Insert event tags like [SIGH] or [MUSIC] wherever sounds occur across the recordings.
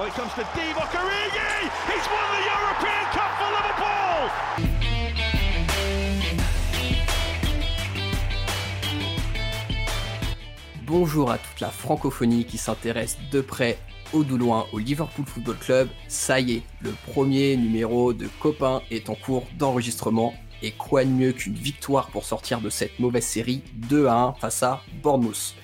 Oh. Bonjour à toute la francophonie qui s'intéresse de près ou de loin au Liverpool Football Club. Ça y est, le premier numéro de Copain est en cours d'enregistrement. Et quoi de mieux qu'une victoire pour sortir de cette mauvaise série 2 à 1 face à Bournemouth.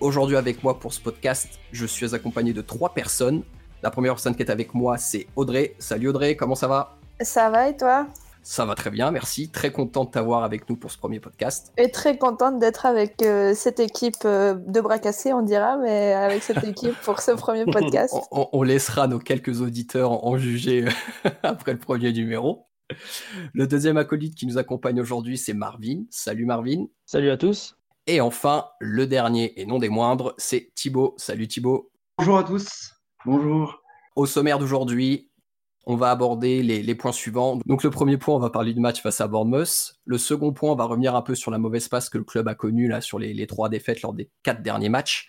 Aujourd'hui avec moi pour ce podcast, je suis accompagné de trois personnes. La première personne qui est avec moi, c'est Audrey. Salut Audrey, comment ça va? Ça va et toi? Ça va très bien, merci. Très content de t'avoir avec nous pour ce premier podcast. Et très contente d'être avec euh, cette équipe euh, de bras cassés, on dira, mais avec cette [LAUGHS] équipe pour ce premier podcast. on, on, laissera nos quelques auditeurs en, en juger [LAUGHS] après le premier numéro. Le deuxième acolyte qui nous accompagne aujourd'hui, c'est Marvin. Salut Marvin. Salut à tous. Et enfin, le dernier et non des moindres, c'est Thibaut. Salut Thibaut. Bonjour à tous. Bonjour. Au sommaire d'aujourd'hui, on va aborder les, points suivants. Donc le premier point, on va parler du match face à Bournemouth. Le second point, on va revenir un peu sur la mauvaise passe que le club a connue sur les, les trois défaites lors des quatre derniers matchs.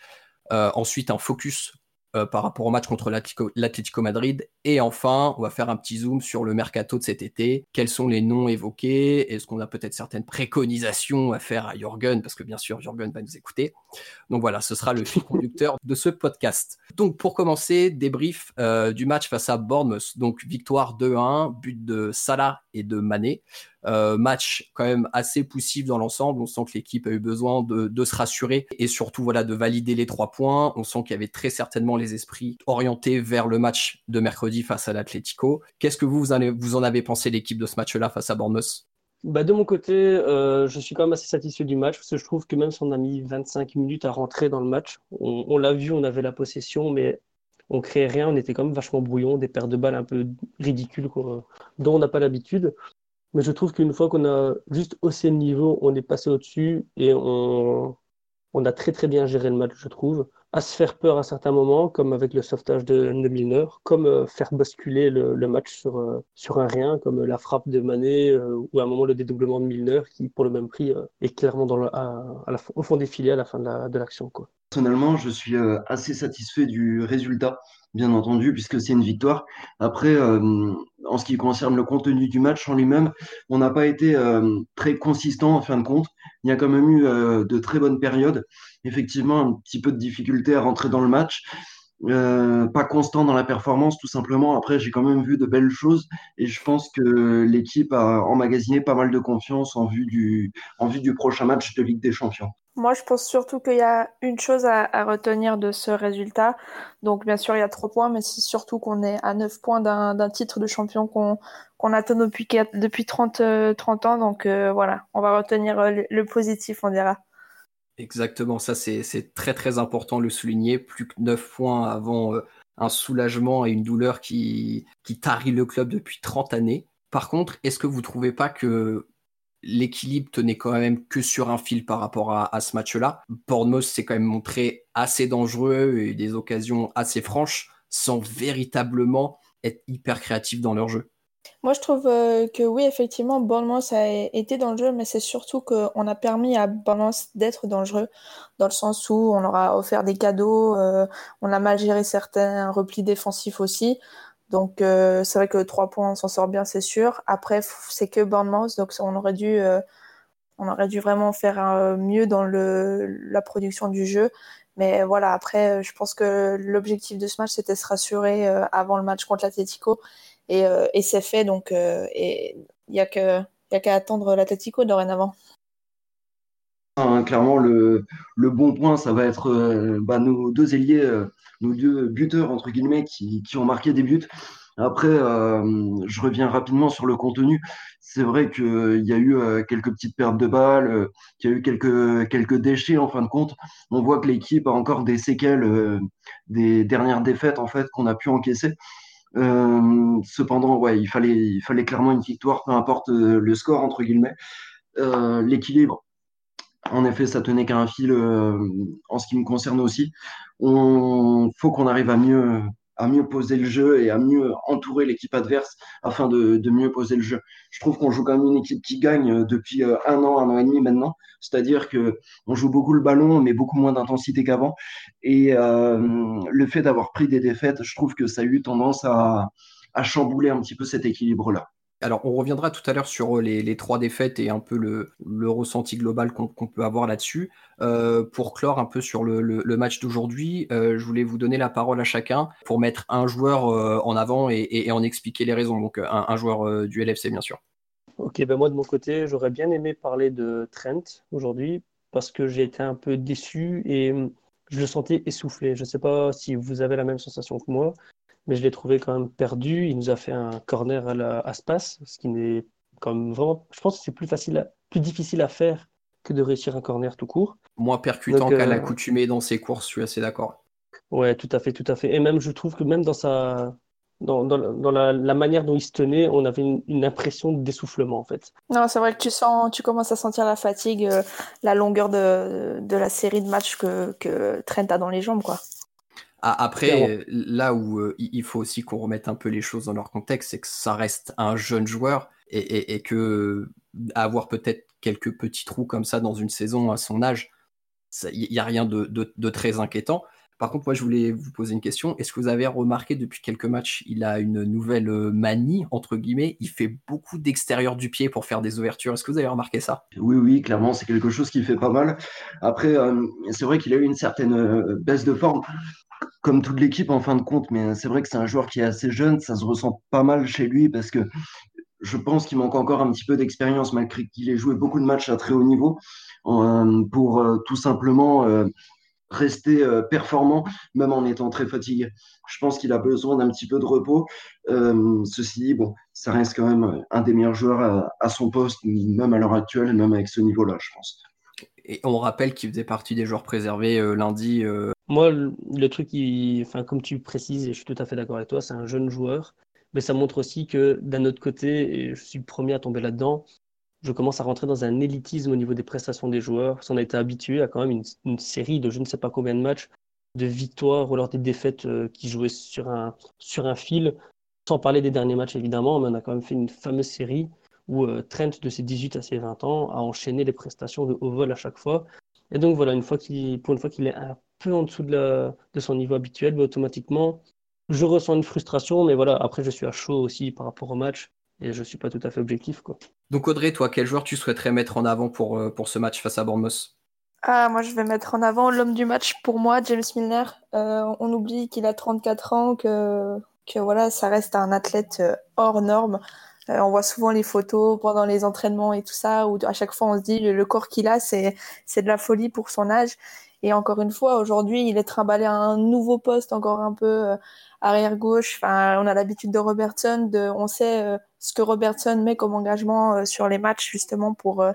Euh, ensuite, un focus euh, par rapport au match contre l'Atlético Madrid. Et enfin, on va faire un petit zoom sur le mercato de cet été. Quels sont les noms évoqués? Est-ce qu'on a peut-être certaines préconisations à faire à Jürgen? Parce que bien sûr, Jürgen va nous écouter. Donc voilà, ce sera le fil [LAUGHS] conducteur de ce podcast. Donc pour commencer, débrief euh, du match face à Bournemouth. Donc victoire 2-1, but de Salah et de Mané. Euh, match quand même assez poussif dans l'ensemble. On sent que l'équipe a eu besoin de, se rassurer et surtout voilà de valider les trois points. On sent qu'il y avait très certainement les esprits orientés vers le match de mercredi face à l'Atlético. Qu'est-ce que vous, vous en avez, pensé l'équipe de ce match-là face à Bournemouth? Bah de mon côté, euh, je suis quand même assez satisfait du match parce que je trouve que même si on a mis 25 minutes à rentrer dans le match, on, l'a vu, on avait la possession, mais on créait rien, on était quand même vachement brouillon, des paires de balles un peu ridicules dont on n'a pas l'habitude. Mais je trouve qu'une fois qu'on a juste haussé le niveau, on est passé au-dessus et on, a très très bien géré le match, je trouve. À se faire peur à certains moments, comme avec le sauvetage de, Milner, comme euh, faire basculer le, match sur, euh, sur un rien, comme la frappe de Mané euh, ou à un moment le dédoublement de Milner qui, pour le même prix, euh, est clairement au fond des filets à la fin de l'action. La, Personnellement, je suis euh, assez satisfait du résultat, bien entendu, puisque c'est une victoire. Après, euh, en ce qui concerne le contenu du match en lui-même, on n'a pas été euh, très consistant en fin de compte. Il y a quand même eu euh, de très bonnes périodes. Effectivement, un petit peu de difficulté à rentrer dans le match. Pas constant dans la performance, tout simplement. Après, j'ai quand même vu de belles choses et je pense que l'équipe a emmagasiné pas mal de confiance en vue du prochain match de Ligue des Champions. Moi, je pense surtout qu'il y a une chose à, retenir de ce résultat. Donc, bien sûr, il y a trois points, mais c'est surtout qu'on est à neuf points d'un titre de champion qu'on attend depuis, depuis 30, 30 ans. Donc, euh, voilà, on va retenir le, le positif, on dira. Exactement, ça c'est très très important de le souligner. Plus que 9 points avant euh, un soulagement et une douleur qui, qui tarit le club depuis 30 années. Par contre, est-ce que vous ne trouvez pas que l'équilibre tenait quand même que sur un fil par rapport à, ce match-là Bournemouth s'est quand même montré assez dangereux et des occasions assez franches sans véritablement être hyper créatif dans leur jeu. Moi, je trouve euh, que oui, effectivement, Bournemouth a été dans le jeu, mais c'est surtout qu'on a permis à Bournemouth d'être dangereux, dans le sens où on leur a offert des cadeaux, euh, on a mal géré certains replis défensifs aussi. Donc, euh, c'est vrai que 3 points, on s'en sort bien, c'est sûr. Après, c'est que Bournemouth, donc on aurait dû, euh, on aurait dû vraiment faire un, mieux dans le, la production du jeu. Mais voilà, après, je pense que l'objectif de ce match, c'était se rassurer euh, avant le match contre l'Atletico. Et, euh, et c'est fait, donc il n'y a qu'à attendre l'Atletico dorénavant. Clairement, le, le, bon point, ça va être euh, bah, nos deux ailiers, euh, nos deux buteurs, entre guillemets, qui, qui ont marqué des buts. Après, euh, je reviens rapidement sur le contenu. C'est vrai qu'il y a eu quelques petites pertes de balles, qu'il y a eu quelques, quelques déchets en fin de compte. On voit que l'équipe a encore des séquelles des dernières défaites en fait qu'on a pu encaisser. Cependant, ouais, il fallait, il fallait clairement une victoire, peu importe le score entre guillemets. L'équilibre, en effet, ça tenait qu'à un fil euh, en ce qui me concerne aussi. On faut qu'on arrive à mieux, à mieux poser le jeu et à mieux entourer l'équipe adverse afin de, mieux poser le jeu. Je trouve qu'on joue quand même une équipe qui gagne depuis un an, un an et demi maintenant. C'est-à-dire que on joue beaucoup le ballon, mais beaucoup moins d'intensité qu'avant. Et euh, le fait d'avoir pris des défaites, je trouve que ça a eu tendance à, à chambouler un petit peu cet équilibre-là. Alors, on reviendra tout à l'heure sur euh, les, trois défaites et un peu le, ressenti global qu'on peut avoir là-dessus. Euh, pour clore un peu sur le, match d'aujourd'hui, euh, je voulais vous donner la parole à chacun pour mettre un joueur en avant et, en expliquer les raisons. Donc, un, joueur du LFC, bien sûr. Ok, ben moi de mon côté, j'aurais bien aimé parler de Trent aujourd'hui parce que j'ai été un peu déçu et hum, je le sentais essoufflé. Je ne sais pas si vous avez la même sensation que moi mais je l'ai trouvé quand même perdu. Il nous a fait un corner à, la, à Spas, ce qui n'est comme vraiment. Je pense que c'est plus facile, plus difficile à faire que de réussir un corner tout court. Moins percutant qu'à euh, l'accoutumée dans ses courses, je suis assez d'accord. Ouais, tout à fait, tout à fait. Et même, je trouve que même dans sa, dans, dans, la, manière dont il se tenait, on avait une, impression d'essoufflement en fait. Non, c'est vrai que tu sens, tu commences à sentir la fatigue, euh, la longueur de, de, la série de matchs que, que Trent a dans les jambes, quoi. Après, là où euh, il faut aussi qu'on remette un peu les choses dans leur contexte, c'est que ça reste un jeune joueur et, que avoir peut-être quelques petits trous comme ça dans une saison à son âge, il n'y a rien de, très inquiétant. Par contre, moi, je voulais vous poser une question. Est-ce que vous avez remarqué depuis quelques matchs, il a une nouvelle euh, manie, entre guillemets? Il fait beaucoup d'extérieur du pied pour faire des ouvertures. Est-ce que vous avez remarqué ça? Oui, oui, clairement, c'est quelque chose qui fait pas mal. Après, euh, c'est vrai qu'il a eu une certaine baisse de forme comme toute l'équipe en fin de compte, mais c'est vrai que c'est un joueur qui est assez jeune, ça se ressent pas mal chez lui parce que je pense qu'il manque encore un petit peu d'expérience malgré qu'il ait joué beaucoup de matchs à très haut niveau euh, pour euh, tout simplement euh, rester performant même en étant très fatigué. Je pense qu'il a besoin d'un petit peu de repos. ceci dit, bon, ça reste quand même un des meilleurs joueurs à, à son poste, même à l'heure actuelle, même avec ce niveau-là, je pense. Et on rappelle qu'il faisait partie des joueurs préservés lundi moi, le, truc, enfin, comme tu précises, et je suis tout à fait d'accord avec toi, c'est un jeune joueur, mais ça montre aussi que d'un autre côté, et je suis le premier à tomber là-dedans, je commence à rentrer dans un élitisme au niveau des prestations des joueurs. Parce on a été habitué à quand même une, série de je ne sais pas combien de matchs, de victoires ou alors des défaites euh, qui jouaient sur un, sur un fil. Sans parler des derniers matchs évidemment, mais on a quand même fait une fameuse série où euh, Trent, de ses 18 à ses 20 ans, a enchaîné les prestations de haut vol à chaque fois. Et donc voilà, une fois qu'il, pour une fois qu'il est un peu en dessous de, son niveau habituel, mais automatiquement, je ressens une frustration, mais voilà, après je suis à chaud aussi par rapport au match et je suis pas tout à fait objectif. Quoi. Donc Audrey, toi, quel joueur tu souhaiterais mettre en avant pour, euh, pour ce match face à Bournemouth? Ah, moi, je vais mettre en avant l'homme du match pour moi, James Milner. Euh, on oublie qu'il a 34 ans, que, que voilà, ça reste un athlète euh, hors norme. On voit souvent les photos pendant les entraînements et tout ça, où à chaque fois on se dit le, corps qu'il a, c'est de la folie pour son âge. Et encore une fois, aujourd'hui, il est trimballé à un nouveau poste, encore un peu euh, arrière gauche. Enfin, on a l'habitude de Robertson. De, on sait euh, ce que Robertson met comme engagement euh, sur les matchs justement pour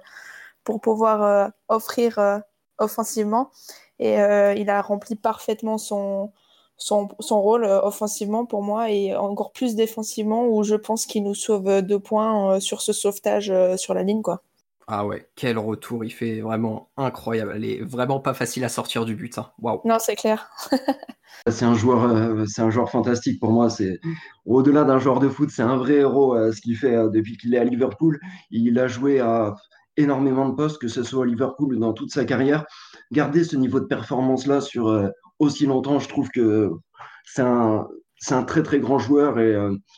pour pouvoir offrir offensivement. Et il a rempli parfaitement son son, son rôle offensivement pour moi et encore plus défensivement où je pense qu'il nous sauve deux points sur ce sauvetage sur la ligne quoi. Ah ouais, quel retour, il fait vraiment incroyable. Elle est vraiment pas facile à sortir du but. Hein. Waouh. Non, c'est clair. [LAUGHS] c'est un joueur, euh, c'est un joueur fantastique pour moi. C'est au-delà d'un joueur de foot, c'est un vrai héros. Euh, ce qu'il fait euh, depuis qu'il est à Liverpool, il a joué à énormément de postes, que ce soit à Liverpool ou dans toute sa carrière. Garder ce niveau de performance là sur aussi longtemps, je trouve que c'est un, très très grand joueur et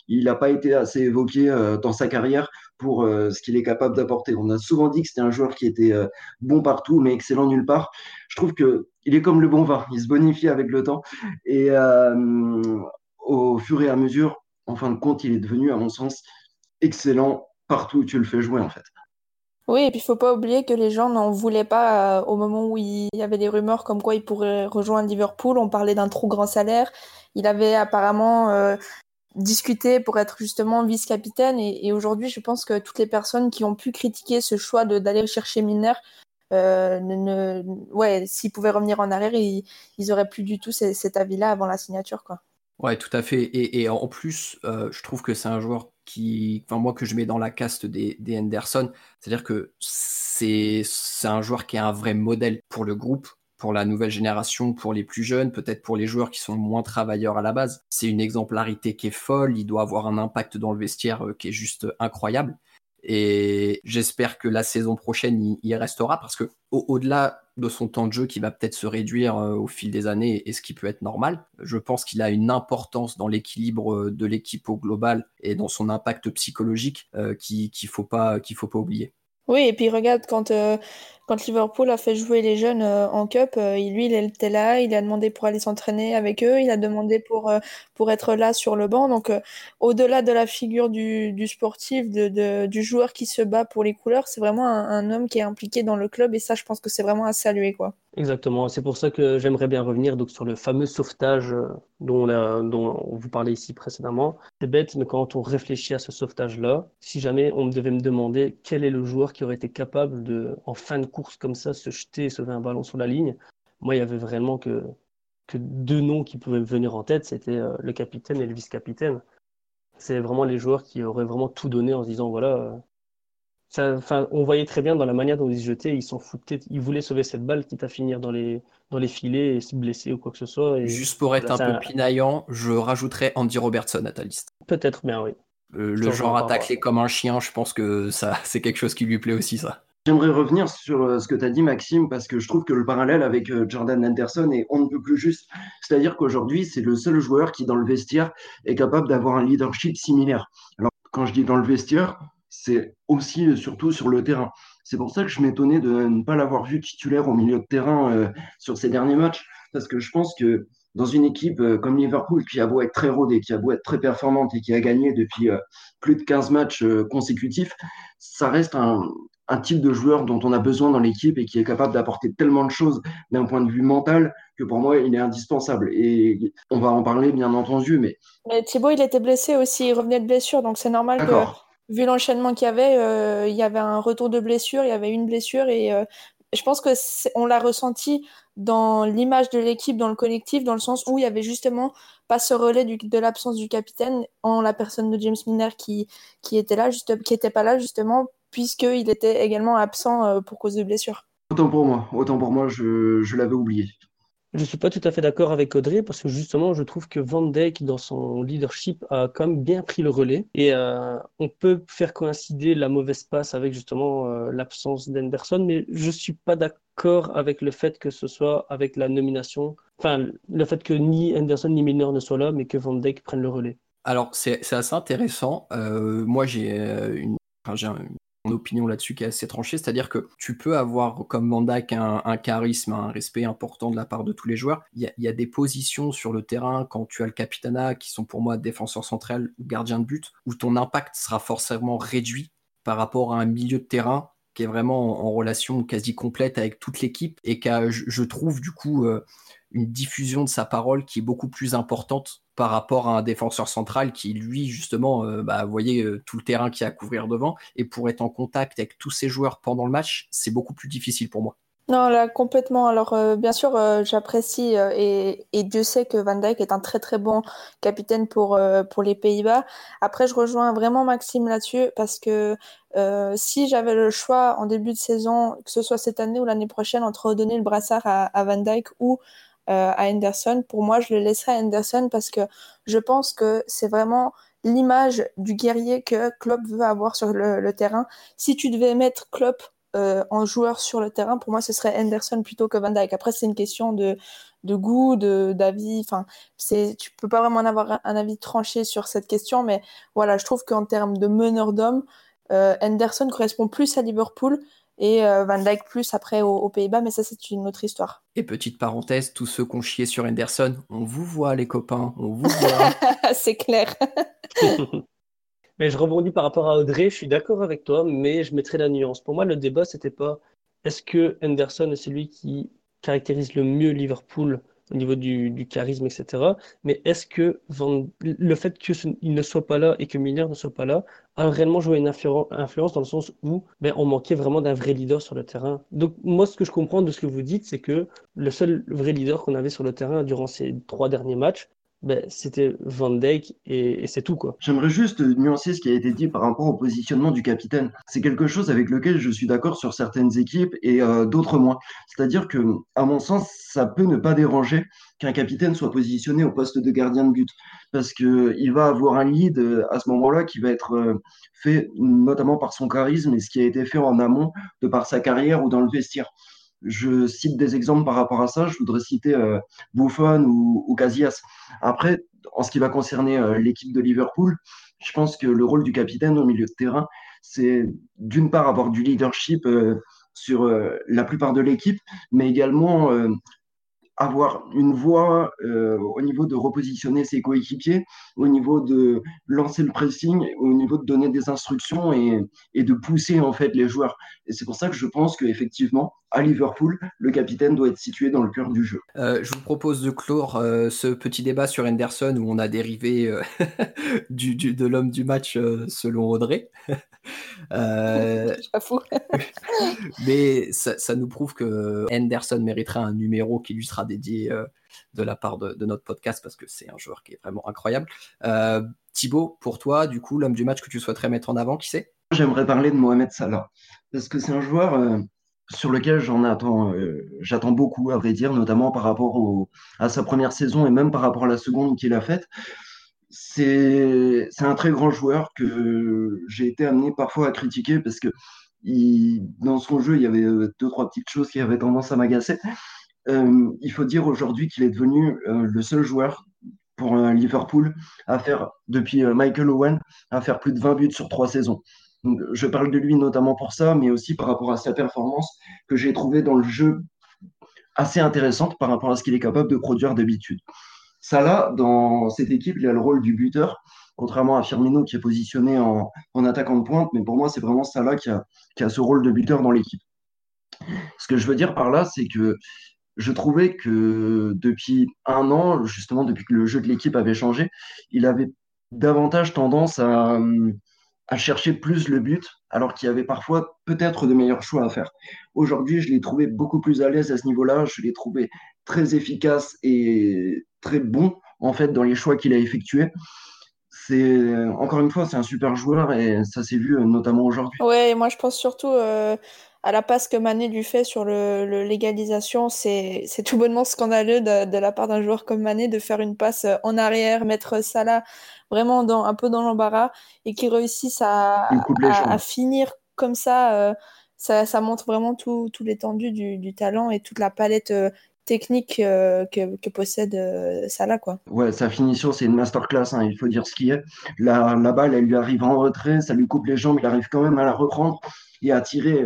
il n'a pas été assez évoqué dans sa carrière pour euh, ce qu'il est capable d'apporter. On a souvent dit que c'était un joueur qui était euh, bon partout, mais excellent nulle part. Je trouve que il est comme le bon vin, il se bonifie avec le temps. Et euh, au fur et à mesure, en fin de compte, il est devenu, à mon sens, excellent partout où tu le fais jouer, en fait. Oui, et puis il faut pas oublier que les gens n'en voulaient pas au moment où il y avait des rumeurs comme quoi il pourrait rejoindre Liverpool. On parlait d'un trop grand salaire. Il avait apparemment discuter pour être justement vice-capitaine. Et, aujourd'hui, je pense que toutes les personnes qui ont pu critiquer ce choix d'aller chercher Milner, euh, s'ils pouvaient revenir en arrière, ils, ils auraient plus du tout cet avis-là avant la signature, quoi. Ouais, tout à fait. Et, en plus, euh, je trouve que c'est un joueur qui, enfin moi que je mets dans la caste des, des Henderson, c'est-à-dire que c'est un joueur qui est un vrai modèle pour le groupe, pour la nouvelle génération, pour les plus jeunes, peut-être pour les joueurs qui sont moins travailleurs à la base. C'est une exemplarité qui est folle, il doit avoir un impact dans le vestiaire euh, qui est juste incroyable. Et j'espère que la saison prochaine, il, restera parce que au-delà de son temps de jeu qui va peut-être se réduire euh, au fil des années et ce qui peut être normal, je pense qu'il a une importance dans l'équilibre euh, de l'équipe au global et dans son impact psychologique euh, qu'il ne faut, pas, faut pas oublier. Oui, et puis regarde, quand, quand Liverpool a fait jouer les jeunes euh, en Cup, euh, lui, il était là, il a demandé pour aller s'entraîner avec eux, il a demandé pour, euh, pour être là sur le banc. Donc, euh, au-delà de la figure du, du sportif, de, de- du joueur qui se bat pour les couleurs, c'est vraiment un, homme qui est impliqué dans le club, et ça, je pense que c'est vraiment à saluer, quoi. Exactement, c'est pour ça que j'aimerais bien revenir donc sur le fameux sauvetage dont, dont on vous parlait ici précédemment. C'est bête, mais quand on réfléchit à ce sauvetage-là, si jamais on devait me demander quel est le joueur qui aurait été capable de, en fin de course comme ça, se jeter et sauver un ballon sur la ligne, moi, il y avait vraiment que, que deux noms qui pouvaient me venir en tête, c'était euh, le capitaine et le vice-capitaine. C'est vraiment les joueurs qui auraient vraiment tout donné en se disant, voilà, euh, ça, on voyait très bien dans la manière dont ils se jetaient, ils s'en foutaient, ils voulaient sauver cette balle, quitte à finir dans les, dans les filets et se blesser ou quoi que ce soit. Et Juste pour être voilà, un peu pinaillant, je rajouterais Andy Robertson à ta liste. peut-être bien, oui. Euh, le genre tacler comme un chien, je pense que ça, [LAUGHS] c'est quelque chose qui lui plaît aussi, ça. J'aimerais revenir sur euh, ce que tu as dit, Maxime, parce que je trouve que le parallèle avec euh, Jordan Anderson est on ne peut plus juste. C'est-à-dire qu'aujourd'hui, c'est le seul joueur qui, dans le vestiaire, est capable d'avoir un leadership similaire. Alors, quand je dis dans le vestiaire, c'est aussi et surtout sur le terrain. C'est pour ça que je m'étonnais de ne pas l'avoir vu titulaire au milieu de terrain euh, sur ces derniers matchs, parce que je pense que dans une équipe euh, comme Liverpool, qui a beau être très rodée, qui a beau être très performante et qui a gagné depuis euh, plus de 15 matchs euh, consécutifs, ça reste un, un type de joueur dont on a besoin dans l'équipe et qui est capable d'apporter tellement de choses d'un point de vue mental que pour moi, il est indispensable. Et on va en parler, bien entendu, mais Mais Thibaut, il était blessé aussi, il revenait de blessure, donc c'est normal que, vu l'enchaînement qu'il y avait, euh, il y avait un retour de blessure, il y avait une blessure, et euh, je pense que on l'a ressenti dans l'image de l'équipe, dans le collectif, dans le sens où il y avait justement pas ce relais du- de l'absence du capitaine en la personne de James Milner qui, qui était là, juste, qui était pas là justement, puisqu'il était également absent euh, pour cause de blessure. Autant pour moi, autant pour moi, je, je l'avais oublié. Je suis pas tout à fait d'accord avec Audrey parce que justement, je trouve que Van Dijk, dans son leadership, a quand même bien pris le relais. Et euh, on peut faire coïncider la mauvaise passe avec justement euh, l'absence d'Henderson, mais je suis pas d'accord avec le fait que ce soit avec la nomination, enfin, le fait que ni Henderson ni Milner ne soient là, mais que Van Dijk prenne le relais. Alors, c'est assez intéressant. Euh, moi, j'ai euh, une, enfin, j'ai un- une opinion là-dessus qui est assez tranchée, c'est-à-dire que tu peux avoir comme Van Dijk un, charisme, un respect important de la part de tous les joueurs. Il y a, des positions sur le terrain quand tu as le capitana qui sont pour moi défenseur central ou gardien de but, où ton impact sera forcément réduit par rapport à un milieu de terrain qui est vraiment en, relation quasi complète avec toute l'équipe et qui je, je trouve, du coup, euh, une diffusion de sa parole qui est beaucoup plus importante par rapport à un défenseur central qui, lui, justement, euh, bah, euh, tout le terrain qu'il y a à couvrir devant. Et pour être en contact avec tous ces joueurs pendant le match, c'est beaucoup plus difficile pour moi. Non, là, complètement. Alors, euh, bien sûr, euh, j'apprécie et, Dieu sait que Van Dijk est un très très bon capitaine pour, pour les Pays-Bas. Après, je rejoins vraiment Maxime là-dessus parce que si j'avais le choix en début de saison, que ce soit cette année ou l'année prochaine, entre redonner le brassard à, à Van Dijk ou à Henderson, pour moi, je le laisserais à Henderson parce que je pense que c'est vraiment l'image du guerrier que Klopp veut avoir sur le, terrain. Si tu devais mettre Klopp euh, en joueur sur le terrain, pour moi, ce serait Henderson plutôt que Van Dijk. Après, c'est une question de, de goût, d'avis. Enfin, c'est, tu peux pas vraiment en avoir un, avis tranché sur cette question, mais voilà, je trouve qu'en termes de meneur d'hommes, euh, Henderson correspond plus à Liverpool et euh, Van Dijk plus après aux, aux Pays-Bas, mais ça, c'est une autre histoire. Et petite parenthèse, tous ceux qui ont chié sur Henderson, on vous voit les copains, on vous voit. [LAUGHS] c'est clair. [LAUGHS] Mais je rebondis par rapport à Audrey, je suis d'accord avec toi, mais je mettrai la nuance. Pour moi, le débat, c'était pas est-ce que Henderson est celui qui caractérise le mieux Liverpool au niveau du, charisme, etc. Mais est-ce que le fait qu'il ne soit pas là et que Milner ne soit pas là a réellement joué une influ- influence dans le sens où ben, on manquait vraiment d'un vrai leader sur le terrain. Donc moi, ce que je comprends de ce que vous dites, c'est que le seul vrai leader qu'on avait sur le terrain durant ces trois derniers matchs, ben, c'était Van Dijk et, c'est tout quoi. J'aimerais juste nuancer ce qui a été dit par rapport au positionnement du capitaine. C'est quelque chose avec lequel je suis d'accord sur certaines équipes et euh, d'autres moins. C'est-à-dire que, à mon sens, ça peut ne pas déranger qu'un capitaine soit positionné au poste de gardien de but parce que il va avoir un lead euh, à ce moment-là qui va être euh, fait notamment par son charisme et ce qui a été fait en amont de par sa carrière ou dans le vestiaire. Je cite des exemples par rapport à ça. Je voudrais citer euh, Buffon ou, Casillas. Après, en ce qui va concerner euh, l'équipe de Liverpool, je pense que le rôle du capitaine au milieu de terrain, c'est d'une part avoir du leadership euh, sur la plupart de l'équipe, mais également avoir une voix euh, au niveau de repositionner ses coéquipiers, au niveau de lancer le pressing, au niveau de donner des instructions et, et de pousser en fait les joueurs. Et c'est pour ça que je pense qu'effectivement, à Liverpool, le capitaine doit être situé dans le cœur du jeu. Euh, je vous propose de clore euh, ce petit débat sur Henderson où on a dérivé euh, [LAUGHS] du, du, de l'homme du match selon Audrey. [LAUGHS] [LAUGHS] mais ça, ça, nous prouve que Henderson mériterait un numéro qui lui sera dédié de la part de, de, notre podcast parce que c'est un joueur qui est vraiment incroyable. Thibaut, pour toi, du coup, l'homme du match que tu souhaiterais mettre en avant, qui c'est? J'aimerais parler de Mohamed Salah parce que c'est un joueur sur lequel euh, j'attends beaucoup, à vrai dire, notamment par rapport à sa première saison et même par rapport à la seconde qu'il a faite. C'est un très grand joueur que j'ai été amené parfois à critiquer parce que dans son jeu, il y avait euh, deux, trois petites choses qui avaient tendance à m'agacer. Euh, il faut dire aujourd'hui qu'il est devenu le seul joueur pour Liverpool à faire, depuis Michael Owen, à faire plus de 20 buts sur trois saisons je parle de lui notamment pour ça, mais aussi par rapport à sa performance que j'ai trouvé dans le jeu assez intéressante par rapport à ce qu'il est capable de produire d'habitude. Salah, dans cette équipe, il a le rôle du buteur, contrairement à Firmino qui est positionné en, attaquant de pointe, mais pour moi, c'est vraiment Salah qui a, qui a ce rôle de buteur dans l'équipe. Ce que je veux dire par là, c'est que je trouvais que depuis un an, justement depuis que le jeu de l'équipe avait changé, il avait davantage tendance à, à chercher plus le but, alors qu'il y avait parfois peut-être de meilleurs choix à faire. Aujourd'hui, je l'ai trouvé beaucoup plus à l'aise à ce niveau-là. Je l'ai trouvé très efficace et très bon en fait dans les choix qu'il a effectués. C'est encore une fois, c'est un super joueur et ça s'est vu notamment aujourd'hui. Ouais, moi je pense surtout euh, à la passe que Mané lui fait sur le, légalisation, c'est tout bonnement scandaleux de, la part d'un joueur comme Mané de faire une passe en arrière, mettre Salah vraiment dans, un peu dans l'embarras et qui réussissent à, à, finir comme ça, euh, ça, ça, montre vraiment tout, tout l'étendue du, du, talent et toute la palette euh, technique euh, que, que, possède Salah. Quoi. Ouais, sa finition, c'est une masterclass, hein, il faut dire ce qui est. La, la balle, elle lui arrive en retrait, ça lui coupe les jambes, il arrive quand même à la reprendre et à tirer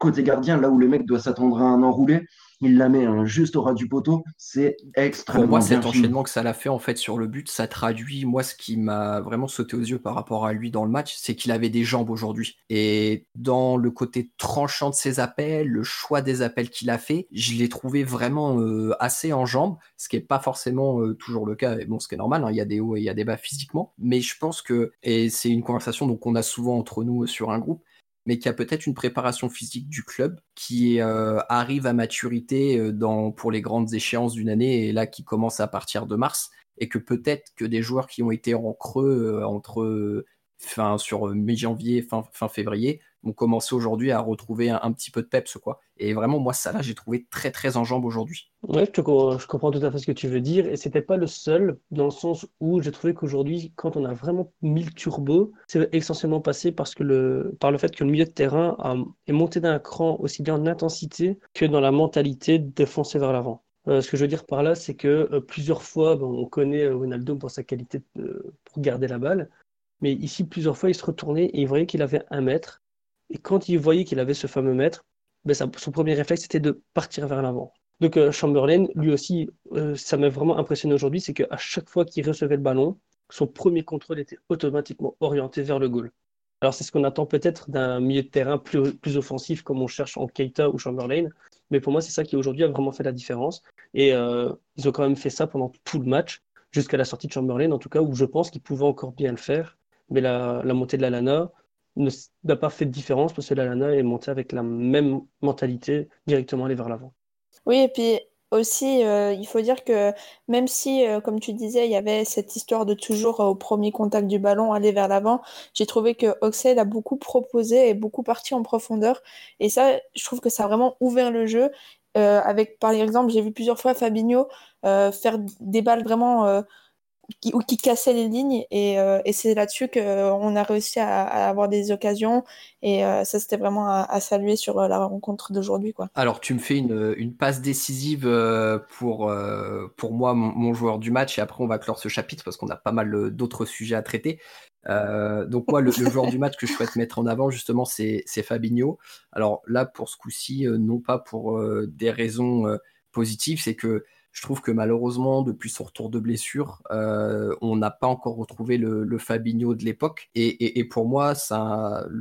côté gardien, là où le mec doit s'attendre à un enroulé, il la met hein, juste au ras du poteau. C'est extrêmement Pour moi, cet enchaînement que ça l'a fait en fait sur le but, ça traduit moi ce qui m'a vraiment sauté aux yeux par rapport à lui dans le match, c'est qu'il avait des jambes aujourd'hui. Et dans le côté tranchant de ses appels, le choix des appels qu'il a fait, je l'ai trouvé vraiment euh, assez en jambes, ce qui est pas forcément euh, toujours le cas. Et bon, ce qui est normal, hein, il y a des hauts et il y a des bas physiquement, mais je pense que et c'est une conversation qu'on a souvent entre nous sur un groupe mais qui a peut-être une préparation physique du club qui euh, arrive à maturité euh, pour les grandes échéances d'une année et là qui commence à partir de mars et que peut-être que des joueurs qui ont été en creux euh, entre fin sur mi-janvier fin, fin février ont commencé aujourd'hui à retrouver un, petit peu de peps quoi. Et vraiment moi ça là j'ai trouvé très très en jambes aujourd'hui. Ouais, je, comprends tout à fait ce que tu veux dire et c'était pas le seul dans le sens où j'ai trouvé qu'aujourd'hui quand on a vraiment mis le turbo, c'est essentiellement passé parce que le par le fait que le milieu de terrain est monté d'un cran aussi bien en intensité que dans la mentalité de foncer vers l'avant. Euh, ce que je veux dire par là, c'est que euh, plusieurs fois, on connaît euh, Ronaldo pour sa qualité pour garder la balle, mais ici, plusieurs fois, il se retournait et il voyait qu'il avait un mètre et quand il voyait qu'il avait ce fameux maître, ben, son premier réflexe était de partir vers l'avant. Donc euh, Chamberlain, lui aussi, euh, ça m'a vraiment impressionné aujourd'hui, c'est qu'à chaque fois qu'il recevait le ballon, son premier contrôle était automatiquement orienté vers le goal. Alors c'est ce qu'on attend peut-être d'un milieu de terrain plus, plus offensif comme on cherche en Keita ou Chamberlain, mais pour moi c'est ça qui aujourd'hui a vraiment fait la différence. Et euh, ils ont quand même fait ça pendant tout le match, jusqu'à la sortie de Chamberlain en tout cas, où je pense qu'ils pouvaient encore bien le faire. Mais la montée de la Lana, n'a pas fait de différence parce que la Lana est montée avec la même mentalité directement aller vers l'avant. Oui, et puis aussi, euh, il faut dire que même si, euh, comme tu disais, il y avait cette histoire de toujours euh, au premier contact du ballon aller vers l'avant, j'ai trouvé que Oxlade a beaucoup proposé et beaucoup parti en profondeur. Et ça, je trouve que ça a vraiment ouvert le jeu. avec, par exemple, j'ai vu plusieurs fois Fabinho faire des balles vraiment qui, ou qui cassait les lignes. Et, euh, c'est là-dessus qu'on a réussi à, avoir des occasions. Et euh, ça, c'était vraiment à, saluer sur euh, la rencontre d'aujourd'hui. Quoi. Alors, tu me fais une, passe décisive euh, pour, pour moi, mon, joueur du match. Et après, on va clore ce chapitre parce qu'on a pas mal d'autres sujets à traiter. Euh, donc moi, le, le, joueur du match que je souhaite mettre en avant, justement, c'est Fabinho. Alors là, pour ce coup-ci, non pas pour des raisons positives, c'est que je trouve que malheureusement, depuis son retour de blessure, euh, on n'a pas encore retrouvé le, Fabinho de l'époque. Et, pour moi,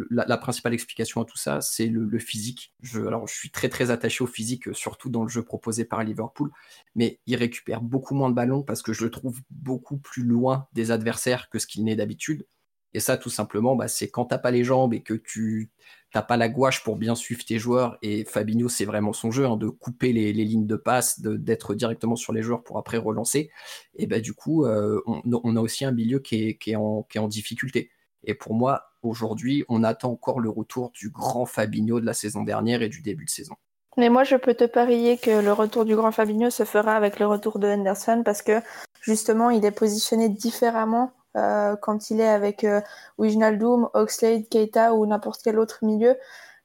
la, principale explication à tout ça, c'est le, le, physique. Je, alors, je suis très très attaché au physique, surtout dans le jeu proposé par Liverpool, mais il récupère beaucoup moins de ballons parce que je le trouve beaucoup plus loin des adversaires que ce qu'il n'est d'habitude. Et ça, tout simplement, bah, c'est quand t'as pas les jambes et que tu t'as pas la gouache pour bien suivre tes joueurs. Et Fabinho, c'est vraiment son jeu, hein, de couper les, lignes de passe, d'être directement sur les joueurs pour après relancer. Et bah, du coup, euh, on, a aussi un milieu qui est, qui, est en, qui est en difficulté. Et pour moi, aujourd'hui, on attend encore le retour du grand Fabinho de la saison dernière et du début de saison. Mais moi, je peux te parier que le retour du grand Fabinho se fera avec le retour de Henderson parce que justement, il est positionné différemment euh, quand il est avec euh, Wijnaldum, Oxlade, Keita ou n'importe quel autre milieu.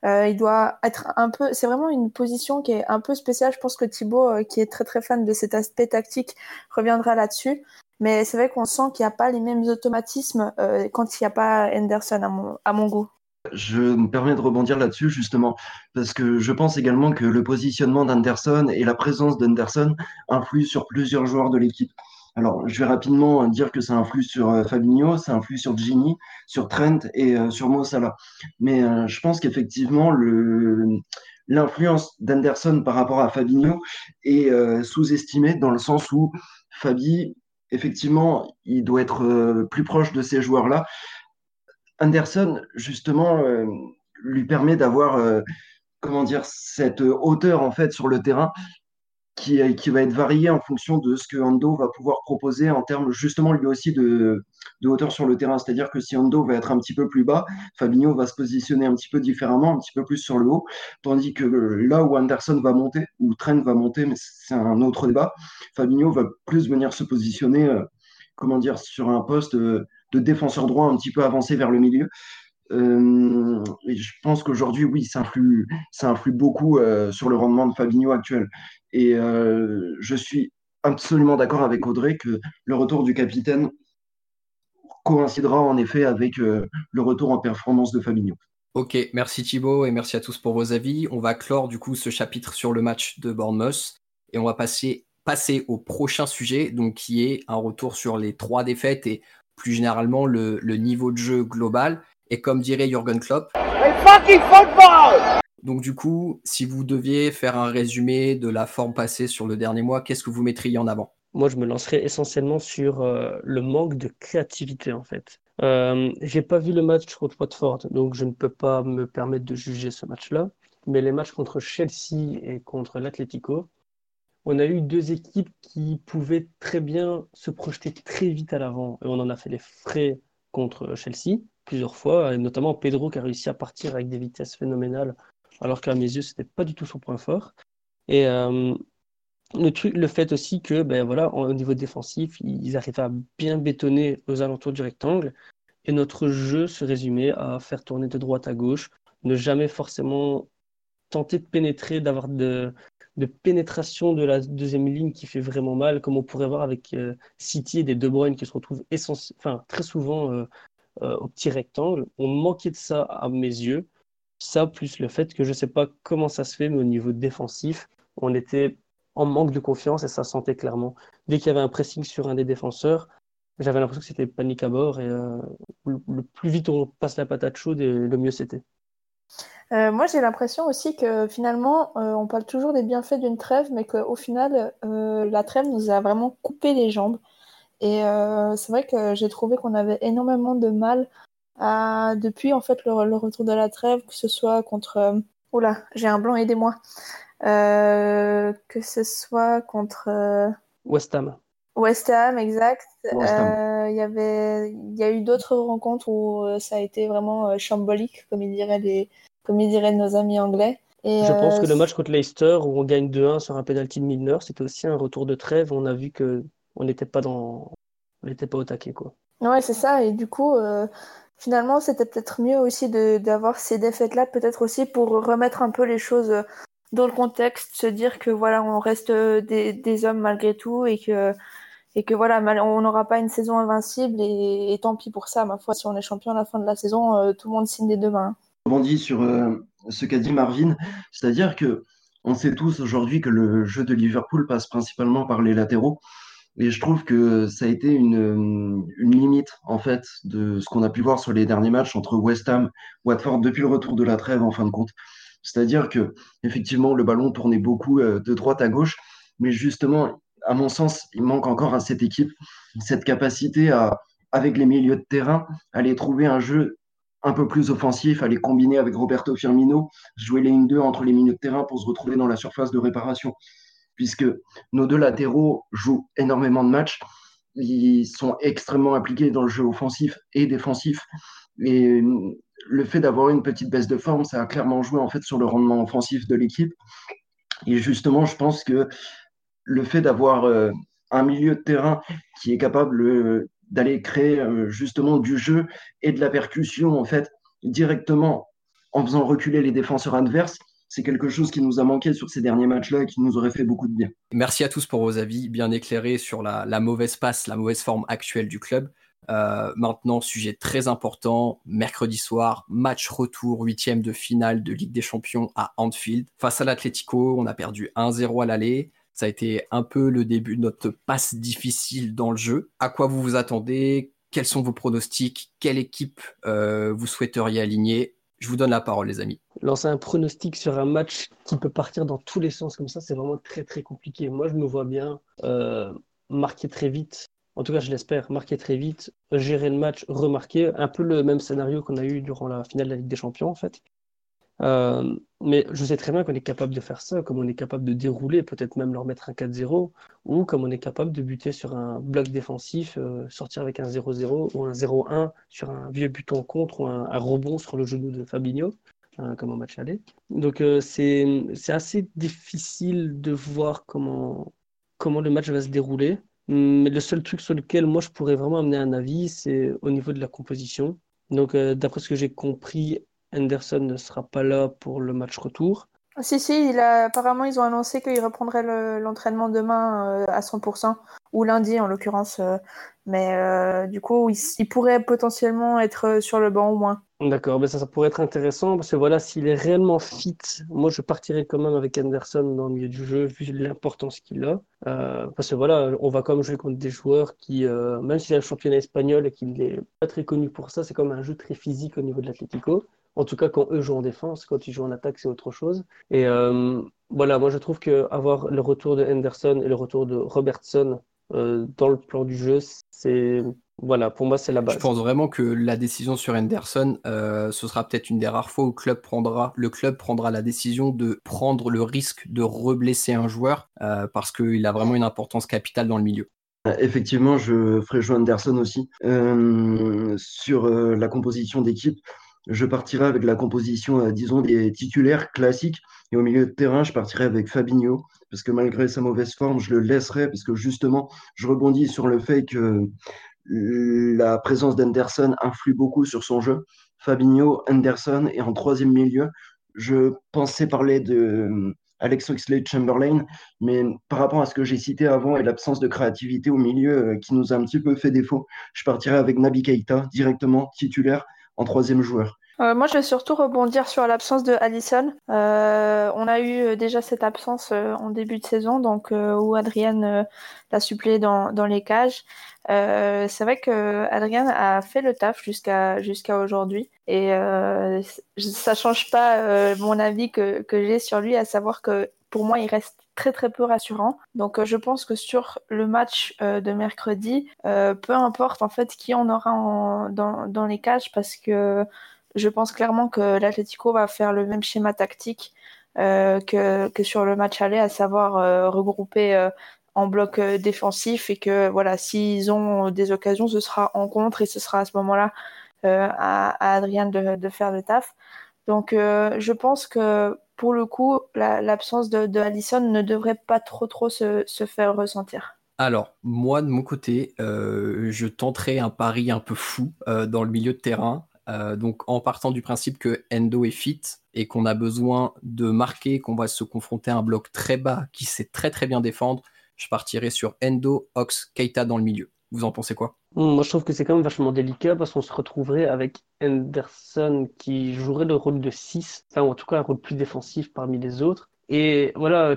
Euh, il doit être un peu. C'est vraiment une position qui est un peu spéciale. Je pense que Thibaut, euh, qui est très très fan de cet aspect tactique, reviendra là-dessus. Mais c'est vrai qu'on sent qu'il n'y a pas les mêmes automatismes quand il n'y a pas Henderson à mon, à mon goût. Je me permets de rebondir là-dessus justement parce que je pense également que le positionnement d'Anderson et la présence d'Anderson influent sur plusieurs joueurs de l'équipe. Alors, je vais rapidement dire que ça influe sur euh, Fabinho, ça influe sur Gini, sur Trent et euh, sur Mo Salah. Mais euh, je pense qu'effectivement, l'influence d'Anderson par rapport à Fabinho est sous-estimée dans le sens où Fabi, effectivement, il doit être plus proche de ces joueurs-là. Anderson, justement, lui permet d'avoir, comment dire, cette hauteur en fait sur le terrain qui, va être varié en fonction de ce que Ando va pouvoir proposer en termes justement lui aussi de, hauteur sur le terrain. C'est-à-dire que si Ando va être un petit peu plus bas, Fabinho va se positionner un petit peu différemment, un petit peu plus sur le haut, tandis que là où Anderson va monter, ou Trent va monter, mais c'est un autre débat, Fabinho va plus venir se positionner, euh, comment dire, sur un poste de, de défenseur droit un petit peu avancé vers le milieu. Euh, je pense qu'aujourd'hui, oui, ça influe, ça influe beaucoup euh, sur le rendement de Fabinho actuel. Et euh, je suis absolument d'accord avec Audrey que le retour du capitaine coïncidera en effet avec le retour en performance de Fabinho. Ok, merci Thibaut et merci à tous pour vos avis. On va clore du coup ce chapitre sur le match de Bournemouth et on va passer, passer au prochain sujet, donc qui est un retour sur les trois défaites et plus généralement le, le niveau de jeu global. Et comme dirait Jürgen Klopp, donc du coup, si vous deviez faire un résumé de la forme passée sur le dernier mois, qu'est-ce que vous mettriez en avant? Moi, je me lancerais essentiellement sur euh, le manque de créativité en fait. Euh, j'ai pas vu le match contre Watford, donc je ne peux pas me permettre de juger ce match-là. Mais les matchs contre Chelsea et contre l'Atlético, on a eu deux équipes qui pouvaient très bien se projeter très vite à l'avant. Et on en a fait les frais contre Chelsea plusieurs fois, et notamment Pedro qui a réussi à partir avec des vitesses phénoménales, alors qu'à mes yeux, c'était pas du tout son point fort. Et euh, le, fait aussi que, ben voilà, au niveau défensif, ils arrivaient à bien bétonner aux alentours du rectangle, et notre jeu se résumait à faire tourner de droite à gauche, ne jamais forcément tenter de pénétrer, d'avoir de, de pénétration de la deuxième ligne qui fait vraiment mal, comme on pourrait voir avec euh, City et des De Bruyne qui se retrouvent enfin, très souvent euh, euh, au petit rectangle. On manquait de ça à mes yeux. Ça, plus le fait que je ne sais pas comment ça se fait, mais au niveau défensif, on était en manque de confiance et ça sentait clairement. Dès qu'il y avait un pressing sur un des défenseurs, j'avais l'impression que c'était panique à bord et euh, le, plus vite on passe la patate chaude, le mieux c'était. Euh, moi, j'ai l'impression aussi que finalement, on parle toujours des bienfaits d'une trêve, mais qu'au final, la trêve nous a vraiment coupé les jambes. Et euh, c'est vrai que j'ai trouvé qu'on avait énormément de mal à, depuis en fait le, le, retour de la trêve, que ce soit contre. Oula, j'ai un blanc, aidez-moi. que ce soit contre West Ham. West Ham, exact. Euh, Il y avait, il y a eu d'autres rencontres où euh, ça a été vraiment euh, chambolique, comme ils diraient les, comme ils diraient nos amis anglais. Et, Je pense euh, que le match contre Leicester, où on gagne 2-1 sur un penalty de Milner, c'était aussi un retour de trêve. On a vu que on n'était pas dans, on n'était pas au taquet, quoi. Ouais, c'est ça. Et du coup, euh, finalement, c'était peut-être mieux aussi de d'avoir ces défaites-là, peut-être aussi pour remettre un peu les choses euh, dans le contexte, se dire que voilà, on reste euh, des, des hommes malgré tout et que et que voilà, mal- on n'aura pas une saison invincible et, et tant pis pour ça. Ma foi, si on est champion à la fin de la saison, euh, tout le monde signe des deux mains. Je rebondis sur euh, ce qu'a dit Marvin, c'est-à-dire que on sait tous aujourd'hui que le jeu de Liverpool passe principalement par les latéraux. Et je trouve que ça a été une, limite, en fait, de ce qu'on a pu voir sur les derniers matchs entre West Ham, Watford, depuis le retour de la trêve, en fin de compte. C'est-à-dire que, effectivement, le ballon tournait beaucoup euh, de droite à gauche, mais justement, à mon sens, il manque encore à cette équipe cette capacité à, avec les milieux de terrain, aller trouver un jeu un peu plus offensif, les combiner avec Roberto Firmino, jouer les 1-2 entre les milieux de terrain pour se retrouver dans la surface de réparation. Puisque nos deux latéraux jouent énormément de matchs, ils sont extrêmement impliqués dans le jeu offensif et défensif. Et le fait d'avoir une petite baisse de forme, ça a clairement joué en fait sur le rendement offensif de l'équipe. Et justement, je pense que le fait d'avoir euh, un milieu de terrain qui est capable euh, d'aller créer euh, justement du jeu et de la percussion en fait directement en faisant reculer les défenseurs adverses, c'est quelque chose qui nous a manqué sur ces derniers matchs-là et qui nous aurait fait beaucoup de bien. Merci à tous pour vos avis bien éclairés sur la, mauvaise passe, la mauvaise forme actuelle du club. Euh, maintenant, sujet très important, mercredi soir, match retour, huitième de finale de Ligue des Champions à Anfield. Face à l'Atlético, on a perdu 1-0 à l'aller. Ça a été un peu le début de notre passe difficile dans le jeu. À quoi vous vous attendez? Quels sont vos pronostics? Quelle équipe euh, vous souhaiteriez aligner? Je vous donne la parole, les amis. Lancer un pronostic sur un match qui peut partir dans tous les sens comme ça, c'est vraiment très très compliqué. Moi, je me vois bien euh, marquer très vite. En tout cas, je l'espère, marquer très vite, gérer le match, remarquer. Un peu le même scénario qu'on a eu durant la finale de la Ligue des Champions, en fait. Euh, mais je sais très bien qu'on est capable de faire ça, comme on est capable de dérouler, peut-être même leur mettre un 4-0, ou comme on est capable de buter sur un bloc défensif, euh, sortir avec un 0-0 ou un 0-1 sur un vieux buton contre ou un, rebond sur le genou de Fabinho, hein, comme au match aller. Donc euh, c'est assez difficile de voir comment, comment le match va se dérouler. Mais le seul truc sur lequel moi je pourrais vraiment amener un avis, c'est au niveau de la composition. Donc d'après ce que j'ai compris, Henderson ne sera pas là pour le match retour. Si, si, il a, apparemment, ils ont annoncé qu'ils reprendraient le- l'entraînement demain euh, à 100%, ou lundi en l'occurrence. euh, mais euh, du coup, il, pourrait potentiellement être sur le banc au moins. D'accord, mais ça, ça pourrait être intéressant parce que voilà, s'il est réellement fit, moi je partirais quand même avec Henderson dans le milieu du jeu vu l'importance qu'il a. Parce que voilà, on va quand même jouer contre des joueurs qui, même si c'est un championnat espagnol et qu'il n'est pas très connu pour ça, c'est comme un jeu très physique au niveau de l'Atlético. En tout cas, quand eux jouent en défense, quand ils jouent en attaque, c'est autre chose. Et euh, voilà, moi je trouve que avoir le retour de Henderson et le retour de Robertson euh, dans le plan du jeu, c'est voilà, pour moi c'est la Je base. pense vraiment que la décision sur Henderson, euh, ce sera peut-être une des rares fois où le club prendra, le club prendra la décision de prendre le risque de reblesser un joueur euh, parce qu'il a vraiment une importance capitale dans le milieu. Effectivement, je ferai jouer Anderson aussi. Euh, sur euh, la composition d'équipe, je partirai avec la composition, euh, disons, des titulaires classiques. Et au milieu de terrain, je partirai avec Fabinho, parce que malgré sa mauvaise forme, je le laisserai, parce que justement, je rebondis sur le fait que la présence d'Henderson influe beaucoup sur son jeu. Fabinho, Henderson, et en troisième milieu, je pensais parler de euh, Alex Oxlade-Chamberlain, mais par rapport à ce que j'ai cité avant et l'absence de créativité au milieu euh, qui nous a un petit peu fait défaut, je partirais avec Naby Keita directement titulaire en troisième joueur. Euh, moi, je vais surtout rebondir sur l'absence de Allison. Euh, on a eu euh, déjà cette absence en début de saison, donc où Adrienne l'a suppléé dans, les cages. C'est vrai que Adrienne a fait le taf jusqu'à aujourd'hui, et ça change pas mon avis que j'ai sur lui, à savoir que pour moi, il reste très très peu rassurant. Donc euh, je pense que sur le match euh, de mercredi, euh, peu importe en fait qui on aura en- dans, dans les cages, parce que je pense clairement que l'Atlético va faire le même schéma tactique que, que sur le match aller, à savoir regrouper en bloc défensif et que voilà, s'ils ont des occasions, ce sera en contre et ce sera à ce moment-là à, à, Adrien de, de, faire le taf. Donc je pense que pour le coup, l'absence de, de ne devrait pas trop trop se, se faire ressentir. Alors, moi, de mon côté, euh, je tenterai un pari un peu fou euh, dans le milieu de terrain. Euh, donc, en partant du principe que Endo est fit et qu'on a besoin de marquer, qu'on va se confronter à un bloc très bas qui sait très très bien défendre, je partirai sur Endo, Ox, Keita dans le milieu. Vous en pensez quoi? Moi, je trouve que c'est quand même vachement délicat parce qu'on se retrouverait avec Henderson qui jouerait le rôle de 6, enfin, en tout cas un rôle plus défensif parmi les autres. Et voilà,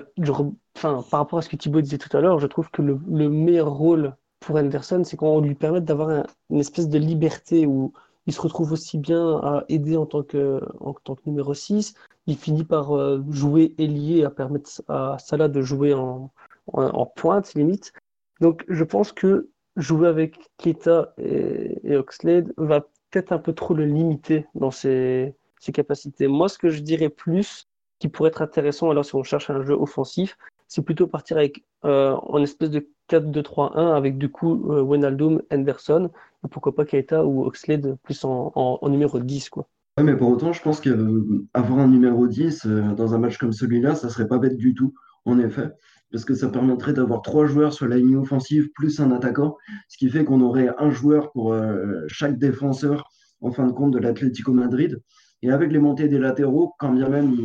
enfin, par rapport à ce que Thibaut disait tout à l'heure, je trouve que le, meilleur rôle pour Henderson, c'est qu'on lui permette d'avoir une espèce de liberté où il se retrouve aussi bien à aider en tant que, en tant que numéro 6. Il finit par euh, jouer ailier, à permettre à Salah de jouer en, en, pointe, limite. Donc, je pense que jouer avec Keita et, Oxlade va peut-être un peu trop le limiter dans ses, capacités. Moi, ce que je dirais plus, qui pourrait être intéressant alors si on cherche un jeu offensif, c'est plutôt partir avec euh, en espèce de 4-2-3-1 avec du coup euh, Wenaldum, Henderson, et pourquoi pas Keita ou Oxlade plus en, numéro 10 quoi. Mais pour autant, je pense qu'avoir un numéro 10 euh, dans un match comme celui-là, ça serait pas bête du tout, en effet, parce que ça permettrait d'avoir trois joueurs sur la ligne offensive plus un attaquant, ce qui fait qu'on aurait un joueur pour euh, chaque défenseur en fin de compte de l'Atlético Madrid. Et avec les montées des latéraux, quand bien même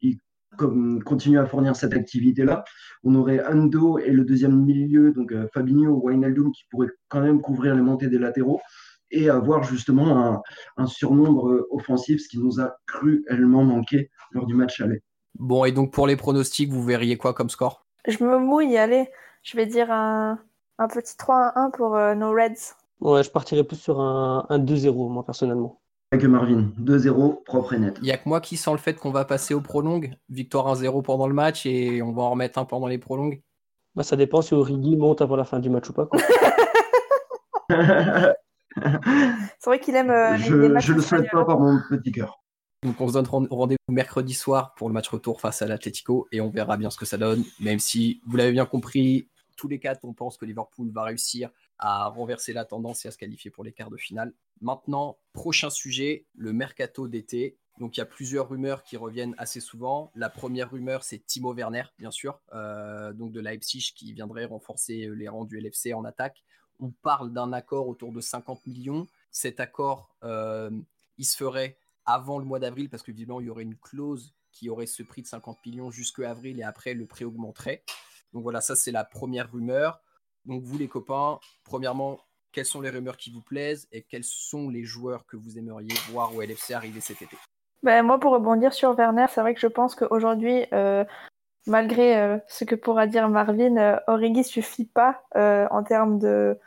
ils, continuent à fournir cette activité-là, on aurait Ando et le deuxième milieu, donc euh, Fabinho ou Wijnaldum, qui pourraient quand même couvrir les montées des latéraux et avoir justement un, surnombre offensif, ce qui nous a cruellement manqué lors du match aller. Bon, et donc pour les pronostics, vous verriez quoi comme score? Je me mouille, allez, je vais dire un, petit 3-1 pour euh, nos Reds. Ouais, je partirais plus sur un 2-0, moi personnellement que Marvin. 2-0, propre et net. Il n'y a que moi qui sens le fait qu'on va passer au prolong. Victoire 1-0 pendant le match et on va en remettre un pendant les prolongues. Bah, ça dépend si Origi monte avant la fin du match ou pas. [LAUGHS] [LAUGHS] C'est vrai qu'il aime. Euh, je, ne le souhaite pas par mon petit cœur. Donc on se donne rendez-vous mercredi soir pour le match retour face à l'Atlético et on verra bien ce que ça donne. Même si vous l'avez bien compris, tous les quatre, on pense que Liverpool va réussir à renverser la tendance et à se qualifier pour les quarts de finale. Maintenant, prochain sujet, le mercato d'été. Donc il y a plusieurs rumeurs qui reviennent assez souvent. La première rumeur, c'est Timo Werner, bien sûr, euh, donc de Leipzig, qui viendrait renforcer les rangs du LFC en attaque. On parle d'un accord autour de 50 millions. Cet accord, euh, il se ferait avant le mois d'avril, parce que visiblement, il y aurait une clause qui aurait ce prix de 50 millions jusqu'à avril, et après, le prix augmenterait. Donc voilà, ça c'est la première rumeur. Donc vous les copains, premièrement, quelles sont les rumeurs qui vous plaisent et quels sont les joueurs que vous aimeriez voir au LFC arriver cet été? Ben, Moi, pour rebondir sur Werner, c'est vrai que je pense qu'aujourd'hui, euh, malgré euh, ce que pourra dire Marvin, euh, Origi suffit pas euh, en termes de,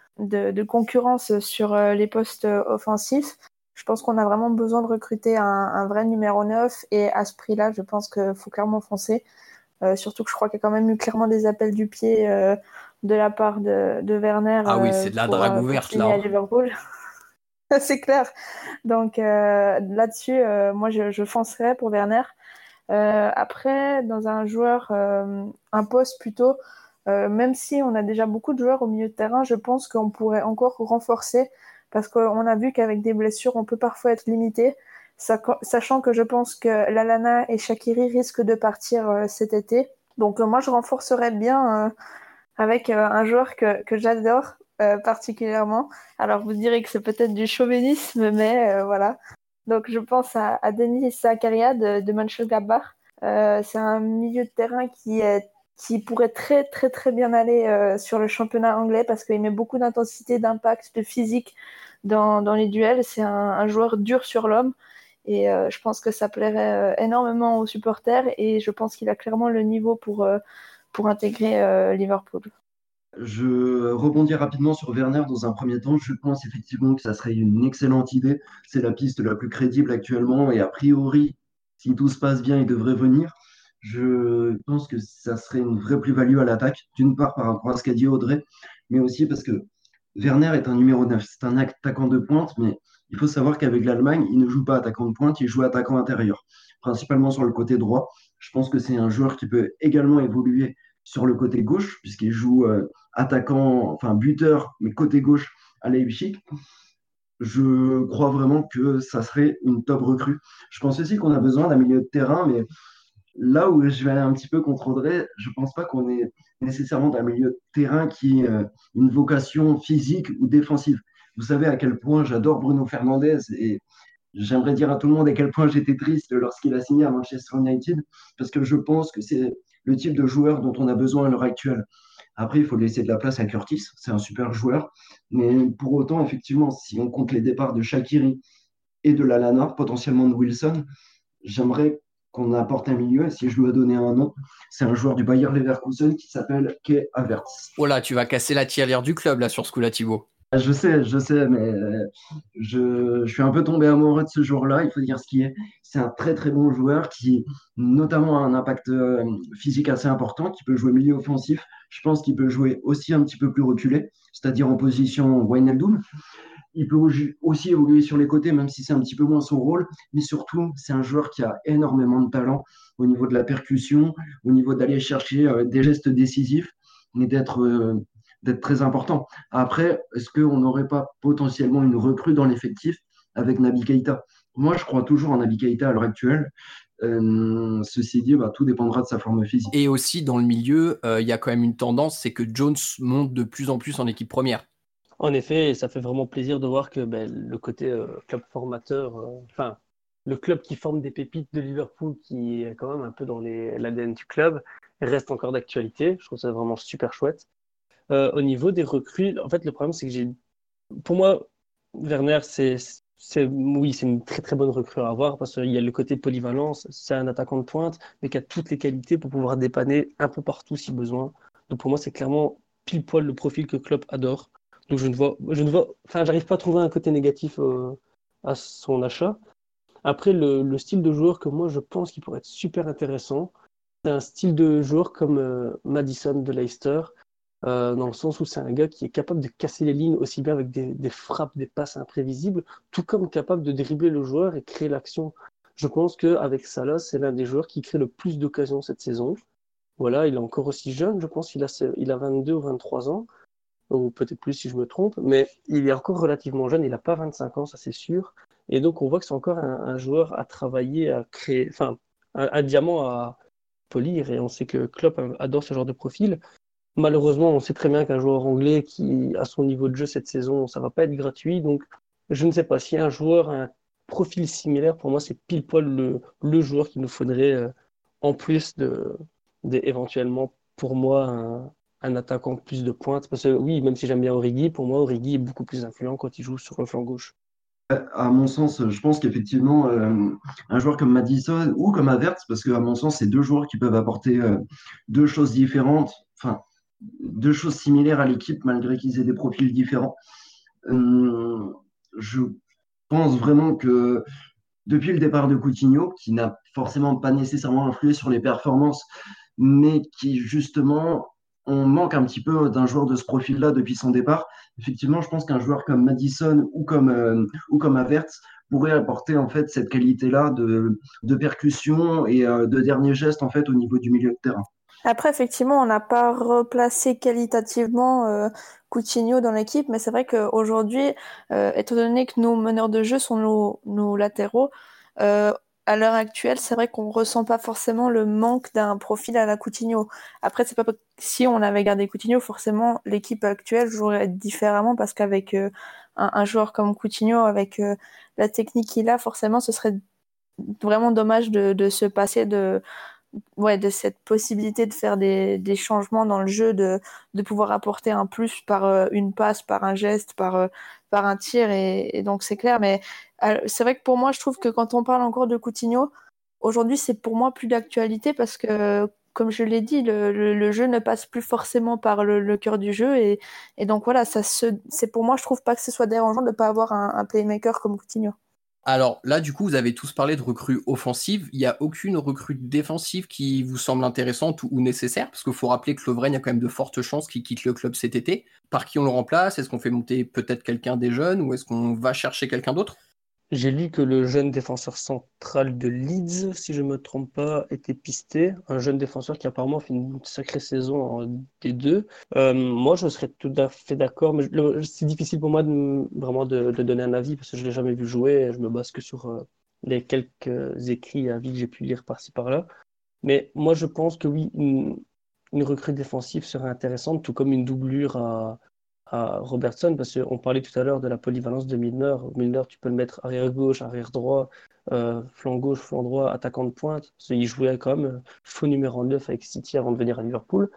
concurrence sur les postes offensifs. Je pense qu'on a vraiment besoin de recruter un, un, vrai numéro 9 et à ce prix-là, je pense qu'il faut clairement foncer. surtout que je crois qu'il y a quand même eu clairement des appels du pied de la part de, de Werner. Ah oui, c'est de la drague euh, ouverte là. À Liverpool. [LAUGHS] c'est clair. Donc euh, là-dessus, euh, moi je, je, foncerais pour Werner. après, dans un joueur, un poste plutôt, même si on a déjà beaucoup de joueurs au milieu de terrain, je pense qu'on pourrait encore renforcer parce qu'on a vu qu'avec des blessures, on peut parfois être limité. Sachant que je pense que Lalana et Shakiri risquent de partir cet été. Donc moi, je renforcerais bien avec euh, un joueur que, j'adore euh, particulièrement. Alors vous direz que c'est peut-être du chauvinisme, mais euh, voilà. Donc je pense à, Denis Zakaria de, de Mönchengladbach. c'est un milieu de terrain qui pourrait très très très bien aller sur le championnat anglais parce qu'il met beaucoup d'intensité, d'impact, de physique dans, les duels. C'est un, joueur dur sur l'homme et je pense que ça plairait énormément aux supporters et je pense qu'il a clairement le niveau pour pour intégrer euh, Liverpool. Je rebondis rapidement sur Werner dans un premier temps. Je pense effectivement que ça serait une excellente idée. C'est la piste la plus crédible actuellement et a priori, si tout se passe bien, il devrait venir. Je pense que ça serait une vraie plus-value à l'attaque, d'une part par rapport à ce qu'a dit Audrey, mais aussi parce que Werner est un numéro 9. C'est un attaquant de pointe, mais il faut savoir qu'avec l'Allemagne, il ne joue pas attaquant de pointe, il joue attaquant intérieur, principalement sur le côté droit Je pense que c'est un joueur qui peut également évoluer sur le côté gauche, puisqu'il joue euh, attaquant, enfin buteur, mais côté gauche à Leipzig. Je crois vraiment que ça serait une top recrue. Je pense aussi qu'on a besoin d'un milieu de terrain, mais là où je vais aller un petit peu contre Audrey, je ne pense pas qu'on ait nécessairement d'un milieu de terrain qui ait euh, une vocation physique ou défensive. Vous savez à quel point j'adore Bruno Fernandez et j'aimerais dire à tout le monde à quel point j'étais triste lorsqu'il a signé à Manchester United, parce que je pense que c'est le type de joueur dont on a besoin à l'heure actuelle. Après, il faut laisser de la place à Curtis, c'est un super joueur, mais pour autant, effectivement, si on compte les départs de Shakiri et de Lalana, potentiellement de Wilson, j'aimerais qu'on apporte un milieu. Et si je dois donner un nom, c'est un joueur du Bayer Leverkusen qui s'appelle Kay Havertz. Oh là, tu vas casser la tirelire du club là sur ce coup-là, Thibaut. Ah, je sais, je sais, mais euh, je, suis un peu tombé amoureux de ce joueur-là, il faut dire ce qui est. C'est un très très bon joueur qui, notamment, a un impact euh, physique assez important, qui peut jouer milieu offensif. Je pense qu'il peut jouer aussi un petit peu plus reculé, c'est-à-dire en position Wijnaldum. Il peut aussi évoluer sur les côtés, même si c'est un petit peu moins son rôle. Mais surtout, c'est un joueur qui a énormément de talent au niveau de la percussion, au niveau d'aller chercher euh, des gestes décisifs et d'être d'être très important. Après, est-ce qu'on n'aurait pas potentiellement une recrue dans l'effectif avec Nabi Keita? Moi, je crois toujours en Nabi Keita à l'heure actuelle. Euh, ceci dit, bah, tout dépendra de sa forme physique. Et aussi, dans le milieu, euh, il y a quand même une tendance, c'est que Jones monte de plus en plus en équipe première. En effet, ça fait vraiment plaisir de voir que ben, le côté euh, club formateur, enfin, le club qui forme des pépites de Liverpool, qui est quand même un peu dans l'ADN du club, reste encore d'actualité. Je trouve ça vraiment super chouette. Euh, au niveau des recrues, en fait, le problème, c'est que j'ai. Pour moi, Werner, c'est. Oui, c'est une très très bonne recrue à avoir parce qu'il y a le côté polyvalence, c'est un attaquant de pointe, mais qui a toutes les qualités pour pouvoir dépanner un peu partout si besoin. Donc pour moi, c'est clairement pile poil le profil que Klopp adore. Donc je ne vois, je ne vois, enfin, j'arrive pas à trouver un côté négatif euh, à son achat. Après, le, le, style de joueur que moi je pense qui pourrait être super intéressant, c'est un style de joueur comme euh, Madison de Leicester, euh, dans le sens où c'est un gars qui est capable de casser les lignes aussi bien avec des, frappes, des passes imprévisibles, tout comme capable de dribbler le joueur et créer l'action. Je pense qu'avec Salah, c'est l'un des joueurs qui crée le plus d'occasions cette saison. Voilà, il est encore aussi jeune, je pense qu'il a, il a 22 ou 23 ans, ou peut-être plus si je me trompe, mais il est encore relativement jeune, il n'a pas 25 ans, ça c'est sûr. Et donc on voit que c'est encore un, joueur à travailler, à créer, enfin, un, diamant à polir, et on sait que Klopp adore ce genre de profil. Malheureusement, on sait très bien qu'un joueur anglais qui a son niveau de jeu cette saison, ça va pas être gratuit. Donc, je ne sais pas si un joueur a un profil similaire, pour moi, c'est pile poil le, le joueur qu'il nous faudrait euh, en plus de, éventuellement pour moi un, un, attaquant plus de pointe. Parce que oui, même si j'aime bien Origi, pour moi, Origi est beaucoup plus influent quand il joue sur le flanc gauche. À mon sens, je pense qu'effectivement, euh, un joueur comme Madison ou comme Havertz, parce qu'à mon sens, c'est deux joueurs qui peuvent apporter euh, deux choses différentes. Enfin, deux choses similaires à l'équipe malgré qu'ils aient des profils différents. Euh, je pense vraiment que depuis le départ de Coutinho, qui n'a forcément pas nécessairement influé sur les performances, mais qui justement, on manque un petit peu d'un joueur de ce profil-là depuis son départ. Effectivement, je pense qu'un joueur comme Madison ou comme, euh, pourrait apporter en fait cette qualité-là de, de, percussion et euh, de dernier geste en fait au niveau du milieu de terrain. Après, effectivement, on n'a pas replacé qualitativement euh, Coutinho dans l'équipe, mais c'est vrai qu'aujourd'hui, euh, étant donné que nos meneurs de jeu sont nos, nos latéraux, à l'heure actuelle, c'est vrai qu'on ressent pas forcément le manque d'un profil à la Coutinho. Après, c'est pas si on avait gardé Coutinho, forcément l'équipe actuelle jouerait différemment parce qu'avec euh, un, joueur comme Coutinho, avec euh, la technique qu'il a, forcément, ce serait vraiment dommage de, se passer de ouais, de cette possibilité de faire des, changements dans le jeu, de, de pouvoir apporter un plus par euh, une passe, par un geste, par, par un tir. Et, donc c'est clair. Mais euh, c'est vrai que pour moi, je trouve que quand on parle encore de Coutinho, aujourd'hui, c'est pour moi plus d'actualité parce que, comme je l'ai dit, le, le, jeu ne passe plus forcément par le, cœur du jeu. Et, et donc voilà, ça c'est pour moi, je trouve pas que ce soit dérangeant de ne pas avoir un playmaker comme Coutinho. Alors là, du coup, vous avez tous parlé de recrues offensives. Il n'y a aucune recrue défensive qui vous semble intéressante ou, nécessaire Parce qu'il faut rappeler que Lovren, y a quand même de fortes chances qu'il quitte le club cet été. Par qui on le remplace? Est-ce qu'on fait monter peut-être quelqu'un des jeunes ou est-ce qu'on va chercher quelqu'un d'autre? J'ai lu que le jeune défenseur central de Leeds, si je ne me trompe pas, était pisté. Un jeune défenseur qui apparemment fait une sacrée saison en D2. Euh, moi, je serais tout à fait d'accord, mais c'est difficile pour moi de, vraiment de, donner un avis parce que je ne l'ai jamais vu jouer. je me base que sur euh, les quelques écrits et avis que j'ai pu lire par-ci par-là. Mais moi, je pense que oui, une, une recrue défensive serait intéressante, tout comme une doublure à, à Robertson, parce qu'on parlait tout à l'heure de la polyvalence de Milner. Milner, tu peux le mettre arrière gauche, arrière droit, euh, flanc gauche, flanc droit, attaquant de pointe. Il jouait quand même faux numéro 9 avec City avant de venir à Liverpool.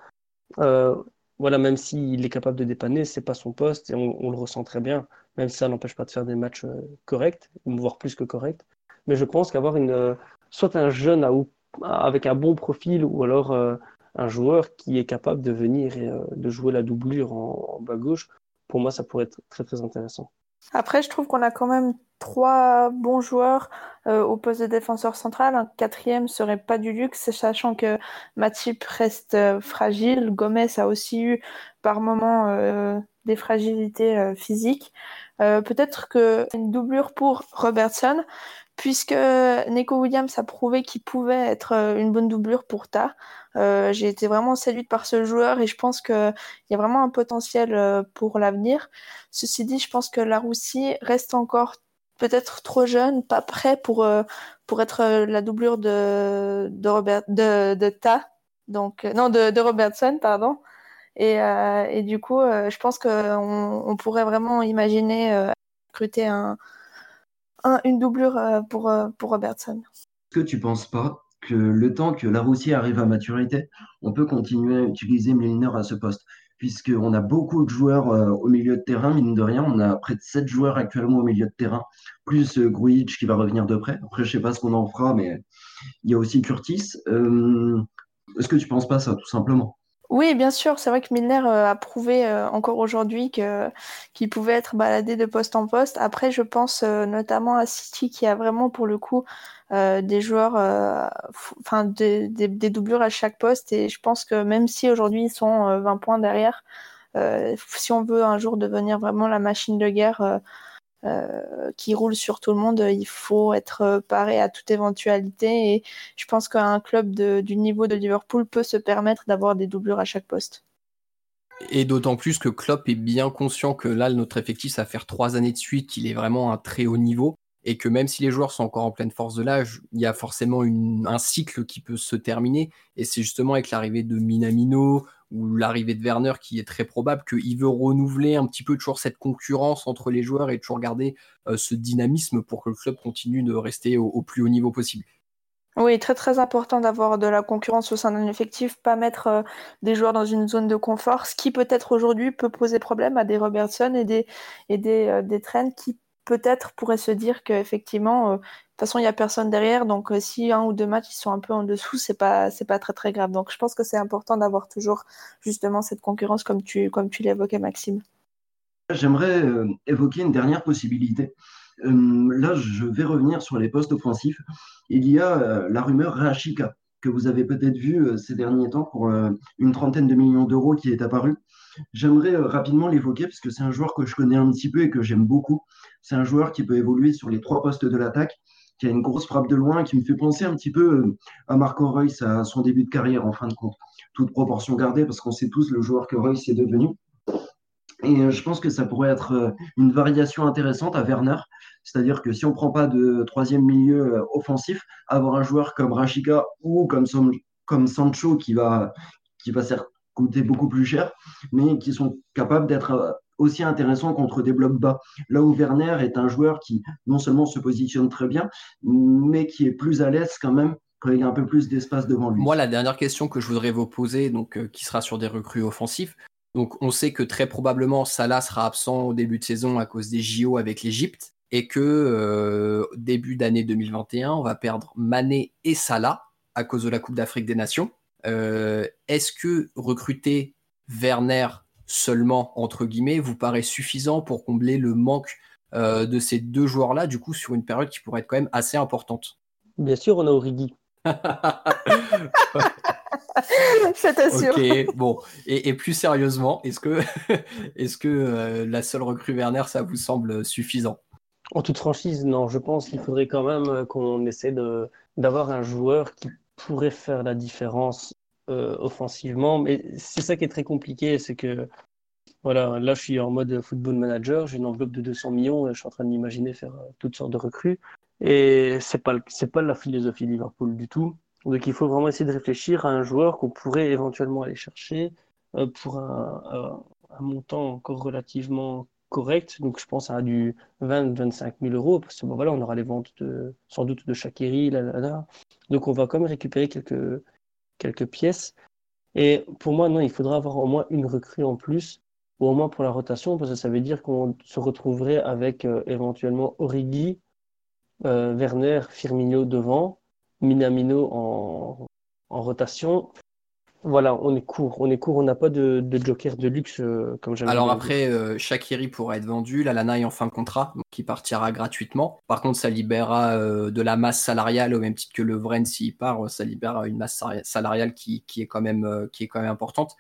Euh, voilà, même s'il est capable de dépanner, c'est pas son poste et on, le ressent très bien, même si ça n'empêche pas de faire des matchs euh, corrects, voire plus que corrects. Mais je pense qu'avoir une, soit un jeune avec un bon profil ou alors un joueur qui est capable de venir et euh, de jouer la doublure en, bas gauche, pour moi, ça pourrait être très très intéressant. Après, je trouve qu'on a quand même trois bons joueurs euh, au poste de défenseur central. Un quatrième serait pas du luxe, sachant que Matip reste euh, fragile. Gomez a aussi eu par moments des fragilités physiques. Peut-être que une doublure pour Robertson, puisque Neko Williams a prouvé qu'il pouvait être euh, une bonne doublure pour Ta. Euh, j'ai été vraiment séduite par ce joueur et je pense qu'il y a vraiment un potentiel euh, pour l'avenir. Ceci dit, je pense que la Russie reste encore peut-être trop jeune, pas prêt pour, pour être la doublure de, de, Robert, de, Ta, donc, non, de, de Robertson, pardon. Et, et du coup, je pense qu'on on pourrait vraiment imaginer recruter un, une doublure euh, pour, euh, pour Robertson. Est-ce que tu ne penses pas que le temps que la arrive à maturité, on peut continuer à utiliser Milner à ce poste? Puisqu'on a beaucoup de joueurs euh, au milieu de terrain, mine de rien, on a près de 7 joueurs actuellement au milieu de terrain, plus euh, qui va revenir de près. Après, je ne sais pas ce qu'on en fera, mais il y a aussi Curtis. Est-ce que tu ne penses pas ça, tout simplement? Oui, bien sûr, c'est vrai que Milner euh, a prouvé euh, encore aujourd'hui qu'il pouvait être baladé de poste en poste. Après, je pense euh, notamment à City qui a vraiment pour le coup des joueurs, enfin des, des, doublures à chaque poste. Et je pense que même si aujourd'hui ils sont 20 points derrière, si on veut un jour devenir vraiment la machine de guerre euh, qui roule sur tout le monde, il faut être paré à toute éventualité. Et je pense qu'un club du niveau de Liverpool peut se permettre d'avoir des doublures à chaque poste. Et d'autant plus que Klopp est bien conscient que là, notre effectif, ça va faire trois années de suite qu'il est vraiment un très haut niveau. Et que même si les joueurs sont encore en pleine force de l'âge, il y a forcément un cycle qui peut se terminer. Et c'est justement avec l'arrivée de Minamino, ou l'arrivée de Werner qui est très probable, qu'il veut renouveler un petit peu toujours cette concurrence entre les joueurs et toujours garder euh, ce dynamisme pour que le club continue de rester au, plus haut niveau possible. Oui, très très important d'avoir de la concurrence au sein d'un effectif, pas mettre euh, des joueurs dans une zone de confort, ce qui peut-être aujourd'hui peut poser problème à des Robertson et des, et des, euh, qui peut-être pourraient se dire qu'effectivement, toute façon, il n'y a personne derrière, donc euh, si un ou deux matchs ils sont un peu en dessous, c'est pas pas très très grave. Donc je pense que c'est important d'avoir toujours justement cette concurrence comme tu comme tu l'évoquais Maxime. J'aimerais euh, évoquer une dernière possibilité. Euh, là, je vais revenir sur les postes offensifs. Il y a la rumeur Rachika que vous avez peut-être vu ces derniers temps pour une trentaine de millions d'euros qui est apparue. J'aimerais rapidement l'évoquer parce que c'est un joueur que je connais un petit peu et que j'aime beaucoup. C'est un joueur qui peut évoluer sur les trois postes de l'attaque qui a une grosse frappe de loin, qui me fait penser un petit peu euh, à Marco Reus à son début de carrière, en fin de compte. Toute proportion gardée, parce qu'on sait tous le joueur que Reus est devenu. Et euh, je pense que ça pourrait être euh, une variation intéressante à Werner. C'est-à-dire que si on ne prend pas de troisième milieu offensif, avoir un joueur comme Rashika ou comme, Sancho qui va, qui va coûter beaucoup plus cher, mais qui sont capables d'être aussi intéressant contre des blocs bas. Là où Werner est un joueur qui non seulement se positionne très bien, mais qui est plus à l'aise quand même quand il y a un peu plus d'espace devant lui. Moi, la dernière question que je voudrais vous poser, donc, euh, qui sera sur des recrues offensifs. Donc, on sait que très probablement Salah sera absent au début de saison à cause des JO avec l'Égypte et que euh, début d'année 2021, on va perdre Mané et Salah à cause de la Coupe d'Afrique des Nations. Euh, est-ce que recruter Werner seulement, entre guillemets, vous paraît suffisant pour combler le manque euh, de ces deux joueurs-là, du coup, sur une période qui pourrait être quand même assez importante Bien sûr, on a Origi. [LAUGHS] Ok, bon. Et, plus sérieusement, est-ce que, [LAUGHS] est -ce que euh, la seule recrue Werner, ça vous semble suffisant? En toute franchise, non. Je pense qu'il faudrait quand même qu'on essaie de d'avoir un joueur qui pourrait faire la différence euh, offensivement. Mais c'est ça qui est très compliqué, c'est que voilà, là je suis en mode football manager, j'ai une enveloppe de 200 millions et je suis en train de m'imaginer faire euh, toutes sortes de recrues. Et c'est pas pas la philosophie Liverpool du tout. Donc il faut vraiment essayer de réfléchir à un joueur qu'on pourrait éventuellement aller chercher euh, pour un, un, montant encore relativement correct. Donc je pense à du 20-25 000 euros parce que bon, voilà, on aura les ventes de, sans doute de Shakiri, là, là, là. Donc on va quand même récupérer quelques quelques pièces. Et pour moi, non, il faudra avoir au moins une recrue en plus, ou au moins pour la rotation, parce que ça veut dire qu'on se retrouverait avec euh, éventuellement Origi, euh, Werner, Firmino devant, Minamino en, en rotation, voilà, on est court, on est court, on n'a pas de, joker de luxe euh, comme j'aime. Alors après, euh, Shakiri pourra être vendu, la Lana est en fin de contrat, donc il partira gratuitement. Par contre, ça libérera euh, de la masse salariale au même titre que le Vren s'il part, ça libère une masse salariale qui, est quand même qui est quand même importante.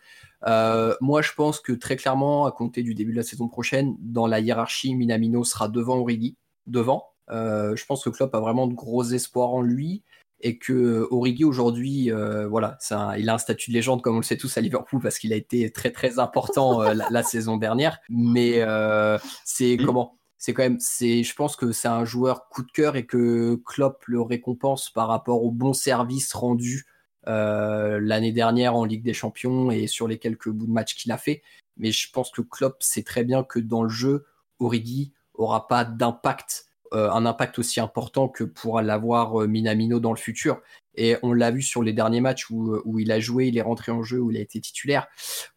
moi, je pense que très clairement, à compter du début de la saison prochaine, dans la hiérarchie, Minamino sera devant Origi, devant. je pense que Klopp a vraiment de gros espoirs en lui et que euh, Origi aujourd'hui, euh, voilà, il a un statut de légende comme on le sait tous à Liverpool parce qu'il a été très très important euh, la, saison dernière. Mais c'est comment C'est quand même, c'est, je pense que c'est un joueur coup de cœur et que Klopp le récompense par rapport au bon service rendu l'année dernière en Ligue des Champions et sur les quelques bouts de match qu'il a fait. Mais je pense que Klopp sait très bien que dans le jeu, Origi aura pas d'impact un impact aussi important que pour l'avoir euh, Minamino dans le futur. Et on l'a vu sur les derniers matchs où, euh, où, il a joué, il est rentré en jeu, où il a été titulaire.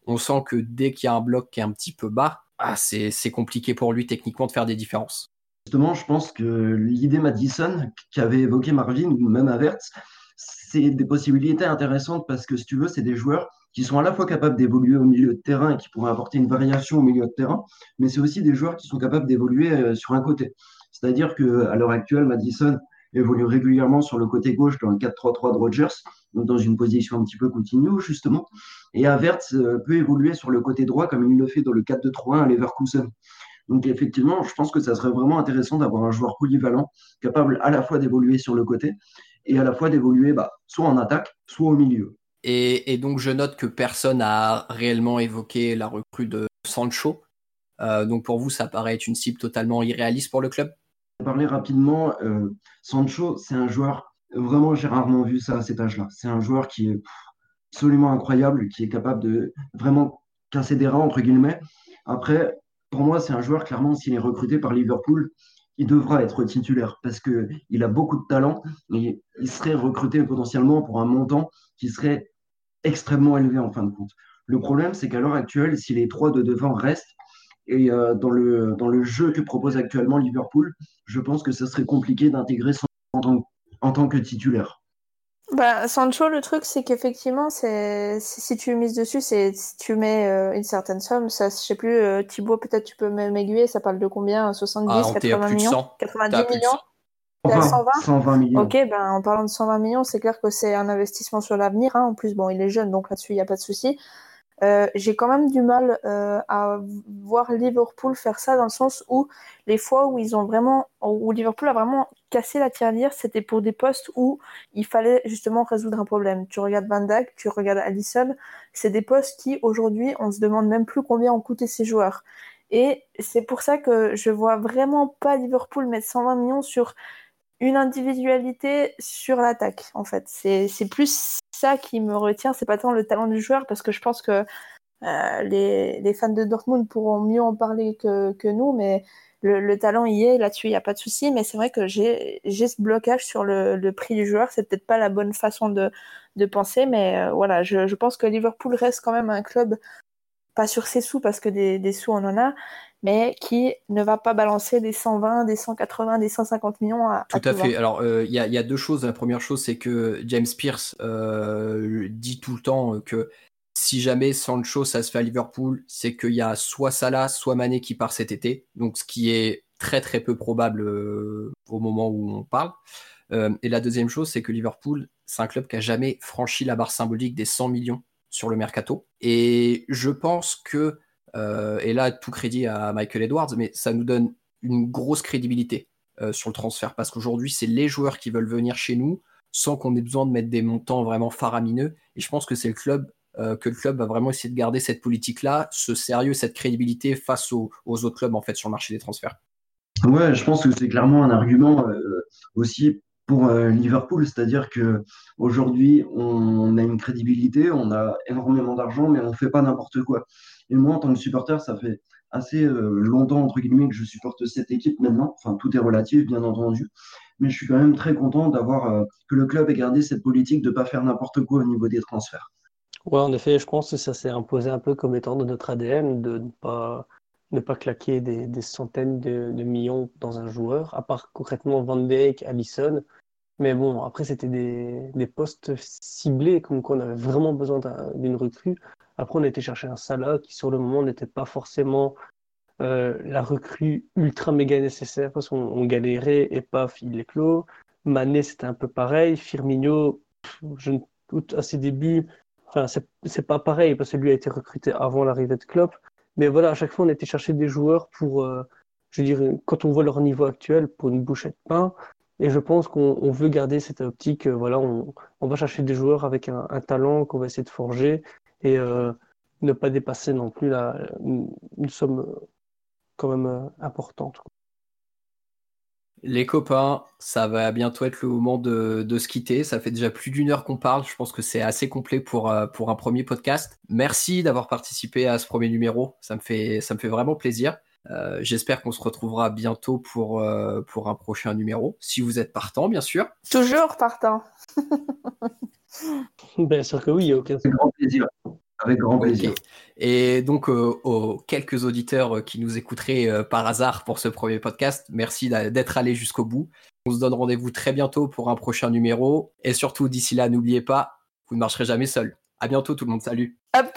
On sent que dès qu'il y a un bloc qui est un petit peu bas, ah, c'est compliqué pour lui techniquement de faire des différences. Justement, je pense que l'idée Madison qu'avait évoqué Marvin ou même Avertz, c'est des possibilités intéressantes parce que si tu veux, c'est des joueurs qui sont à la fois capables d'évoluer au milieu de terrain et qui pourraient apporter une variation au milieu de terrain, mais c'est aussi des joueurs qui sont capables d'évoluer sur un côté. C'est-à-dire qu'à l'heure actuelle, Madison évolue régulièrement sur le côté gauche dans le 4-3-3 de Rogers, donc dans une position un petit peu continue, justement. Et Havertz euh, peut évoluer sur le côté droit comme il le fait dans le 4-2-3-1 à Leverkusen. Donc effectivement, je pense que ça serait vraiment intéressant d'avoir un joueur polyvalent, capable à la fois d'évoluer sur le côté et à la fois d'évoluer bah, soit en attaque, soit au milieu. Et, donc je note que personne n'a réellement évoqué la recrue de Sancho. Euh, donc pour vous, ça paraît être une cible totalement irréaliste pour le club? Parler rapidement, euh, Sancho, c'est un joueur, vraiment, j'ai rarement vu ça à cet âge-là. C'est un joueur qui est absolument incroyable, qui est capable de vraiment casser des reins, entre guillemets. Après, pour moi, c'est un joueur, clairement, s'il est recruté par Liverpool, il devra être titulaire parce qu'il a beaucoup de talent et il serait recruté potentiellement pour un montant qui serait extrêmement élevé en fin de compte. Le problème, c'est qu'à l'heure actuelle, si les trois de devant restent, et euh, dans, le, dans le jeu que propose actuellement Liverpool, je pense que ce serait compliqué d'intégrer en tant, en tant que titulaire. Bah, Sancho, le truc, c'est qu'effectivement, c'est si tu mises dessus, c'est si tu mets euh, une certaine somme, ça, je sais plus, euh, Thibaut, peut-être tu peux m'aiguiller, ça parle de combien 70, 80 millions 90 millions 120, 120 millions. Ok, ben, en parlant de 120 millions, c'est clair que c'est un investissement sur l'avenir. Hein. En plus, bon, il est jeune, donc là-dessus, il n'y a pas de souci. Euh, j'ai quand même du mal euh, à voir Liverpool faire ça dans le sens où les fois où ils ont vraiment, où Liverpool a vraiment cassé la tirelire, c'était pour des postes où il fallait justement résoudre un problème. Tu regardes Van Dijk, tu regardes Allison, c'est des postes qui aujourd'hui on se demande même plus combien ont coûté ces joueurs. Et c'est pour ça que je vois vraiment pas Liverpool mettre 120 millions sur une individualité sur l'attaque en fait. C'est plus ça qui me retient, c'est pas tant le talent du joueur, parce que je pense que euh, les, les, fans de Dortmund pourront mieux en parler que, que nous, mais le, le, talent y est, là-dessus, il n'y a pas de souci. Mais c'est vrai que j'ai ce blocage sur le, le prix du joueur. C'est peut-être pas la bonne façon de, de penser, mais euh, voilà, je, je, pense que Liverpool reste quand même un club, pas sur ses sous, parce que des, des sous, on en a, mais qui ne va pas balancer des 120, des 180, des 150 millions à Tout à, fait. Alors, euh, il y, a deux choses. La première chose, c'est que James Pierce euh, dit tout le temps que si jamais Sancho, ça se fait à Liverpool, c'est qu'il y a soit Salah, soit Mané qui part cet été. Donc, ce qui est très très peu probable euh, au moment où on parle. et la deuxième chose, c'est que Liverpool, c'est un club qui a jamais franchi la barre symbolique des 100 millions sur le mercato. Et je pense que euh, et là, tout crédit à Michael Edwards, mais ça nous donne une grosse crédibilité sur le transfert parce qu'aujourd'hui, c'est les joueurs qui veulent venir chez nous sans qu'on ait besoin de mettre des montants vraiment faramineux. Et je pense que c'est le club que le club va vraiment essayer de garder cette politique-là, ce sérieux, cette crédibilité face aux, autres clubs en fait sur le marché des transferts. Ouais, je pense que c'est clairement un argument aussi pour euh, Liverpool, c'est-à-dire que aujourd'hui on a une crédibilité, on a énormément d'argent, mais on ne fait pas n'importe quoi. Et moi, en tant que supporter, ça fait assez euh, longtemps entre guillemets que je supporte cette équipe maintenant. Enfin, tout est relatif, bien entendu, mais je suis quand même très content d'avoir euh, que le club ait gardé cette politique de ne pas faire n'importe quoi au niveau des transferts. Ouais, en effet, je pense que ça s'est imposé un peu comme étant de notre ADN de ne pas ne pas claquer des, centaines de, millions dans un joueur, à part concrètement Van Dijk, Allison. Mais bon, après, c'était des, postes ciblés, comme qu'on avait vraiment besoin d'une recrue. Après, on été chercher un Salah qui, sur le moment, n'était pas forcément euh, la recrue ultra méga nécessaire parce qu'on galérait et paf, il est clos. Mané, c'était un peu pareil. Firmino, je, à ses débuts, enfin, c'est pas pareil parce que lui a été recruté avant l'arrivée de Klopp. Mais voilà, à chaque fois, on était chercher des joueurs pour, euh, je veux dire, quand on voit leur niveau actuel, pour une bouchette de pain. Et je pense qu'on veut garder cette optique. Euh, voilà, on, va chercher des joueurs avec un, talent qu'on va essayer de forger et euh, ne pas dépasser non plus la, une, somme quand même importante. Les copains, ça va bientôt être le moment de, se quitter. Ça fait déjà plus d'une heure qu'on parle. Je pense que c'est assez complet pour, euh, pour un premier podcast. Merci d'avoir participé à ce premier numéro. Ça me fait, ça me fait vraiment plaisir. Euh, j'espère qu'on se retrouvera bientôt pour, euh, pour un prochain numéro. Si vous êtes partant, bien sûr. Toujours partant. [LAUGHS] bien sûr que oui, aucun grand plaisir. Avec grand plaisir. Et donc, euh, aux quelques auditeurs qui nous écouteraient euh, par hasard pour ce premier podcast, merci d'être allés jusqu'au bout. On se donne rendez-vous très bientôt pour un prochain numéro. Et surtout, d'ici là, n'oubliez pas, vous ne marcherez jamais seul. À bientôt, tout le monde. Salut. Up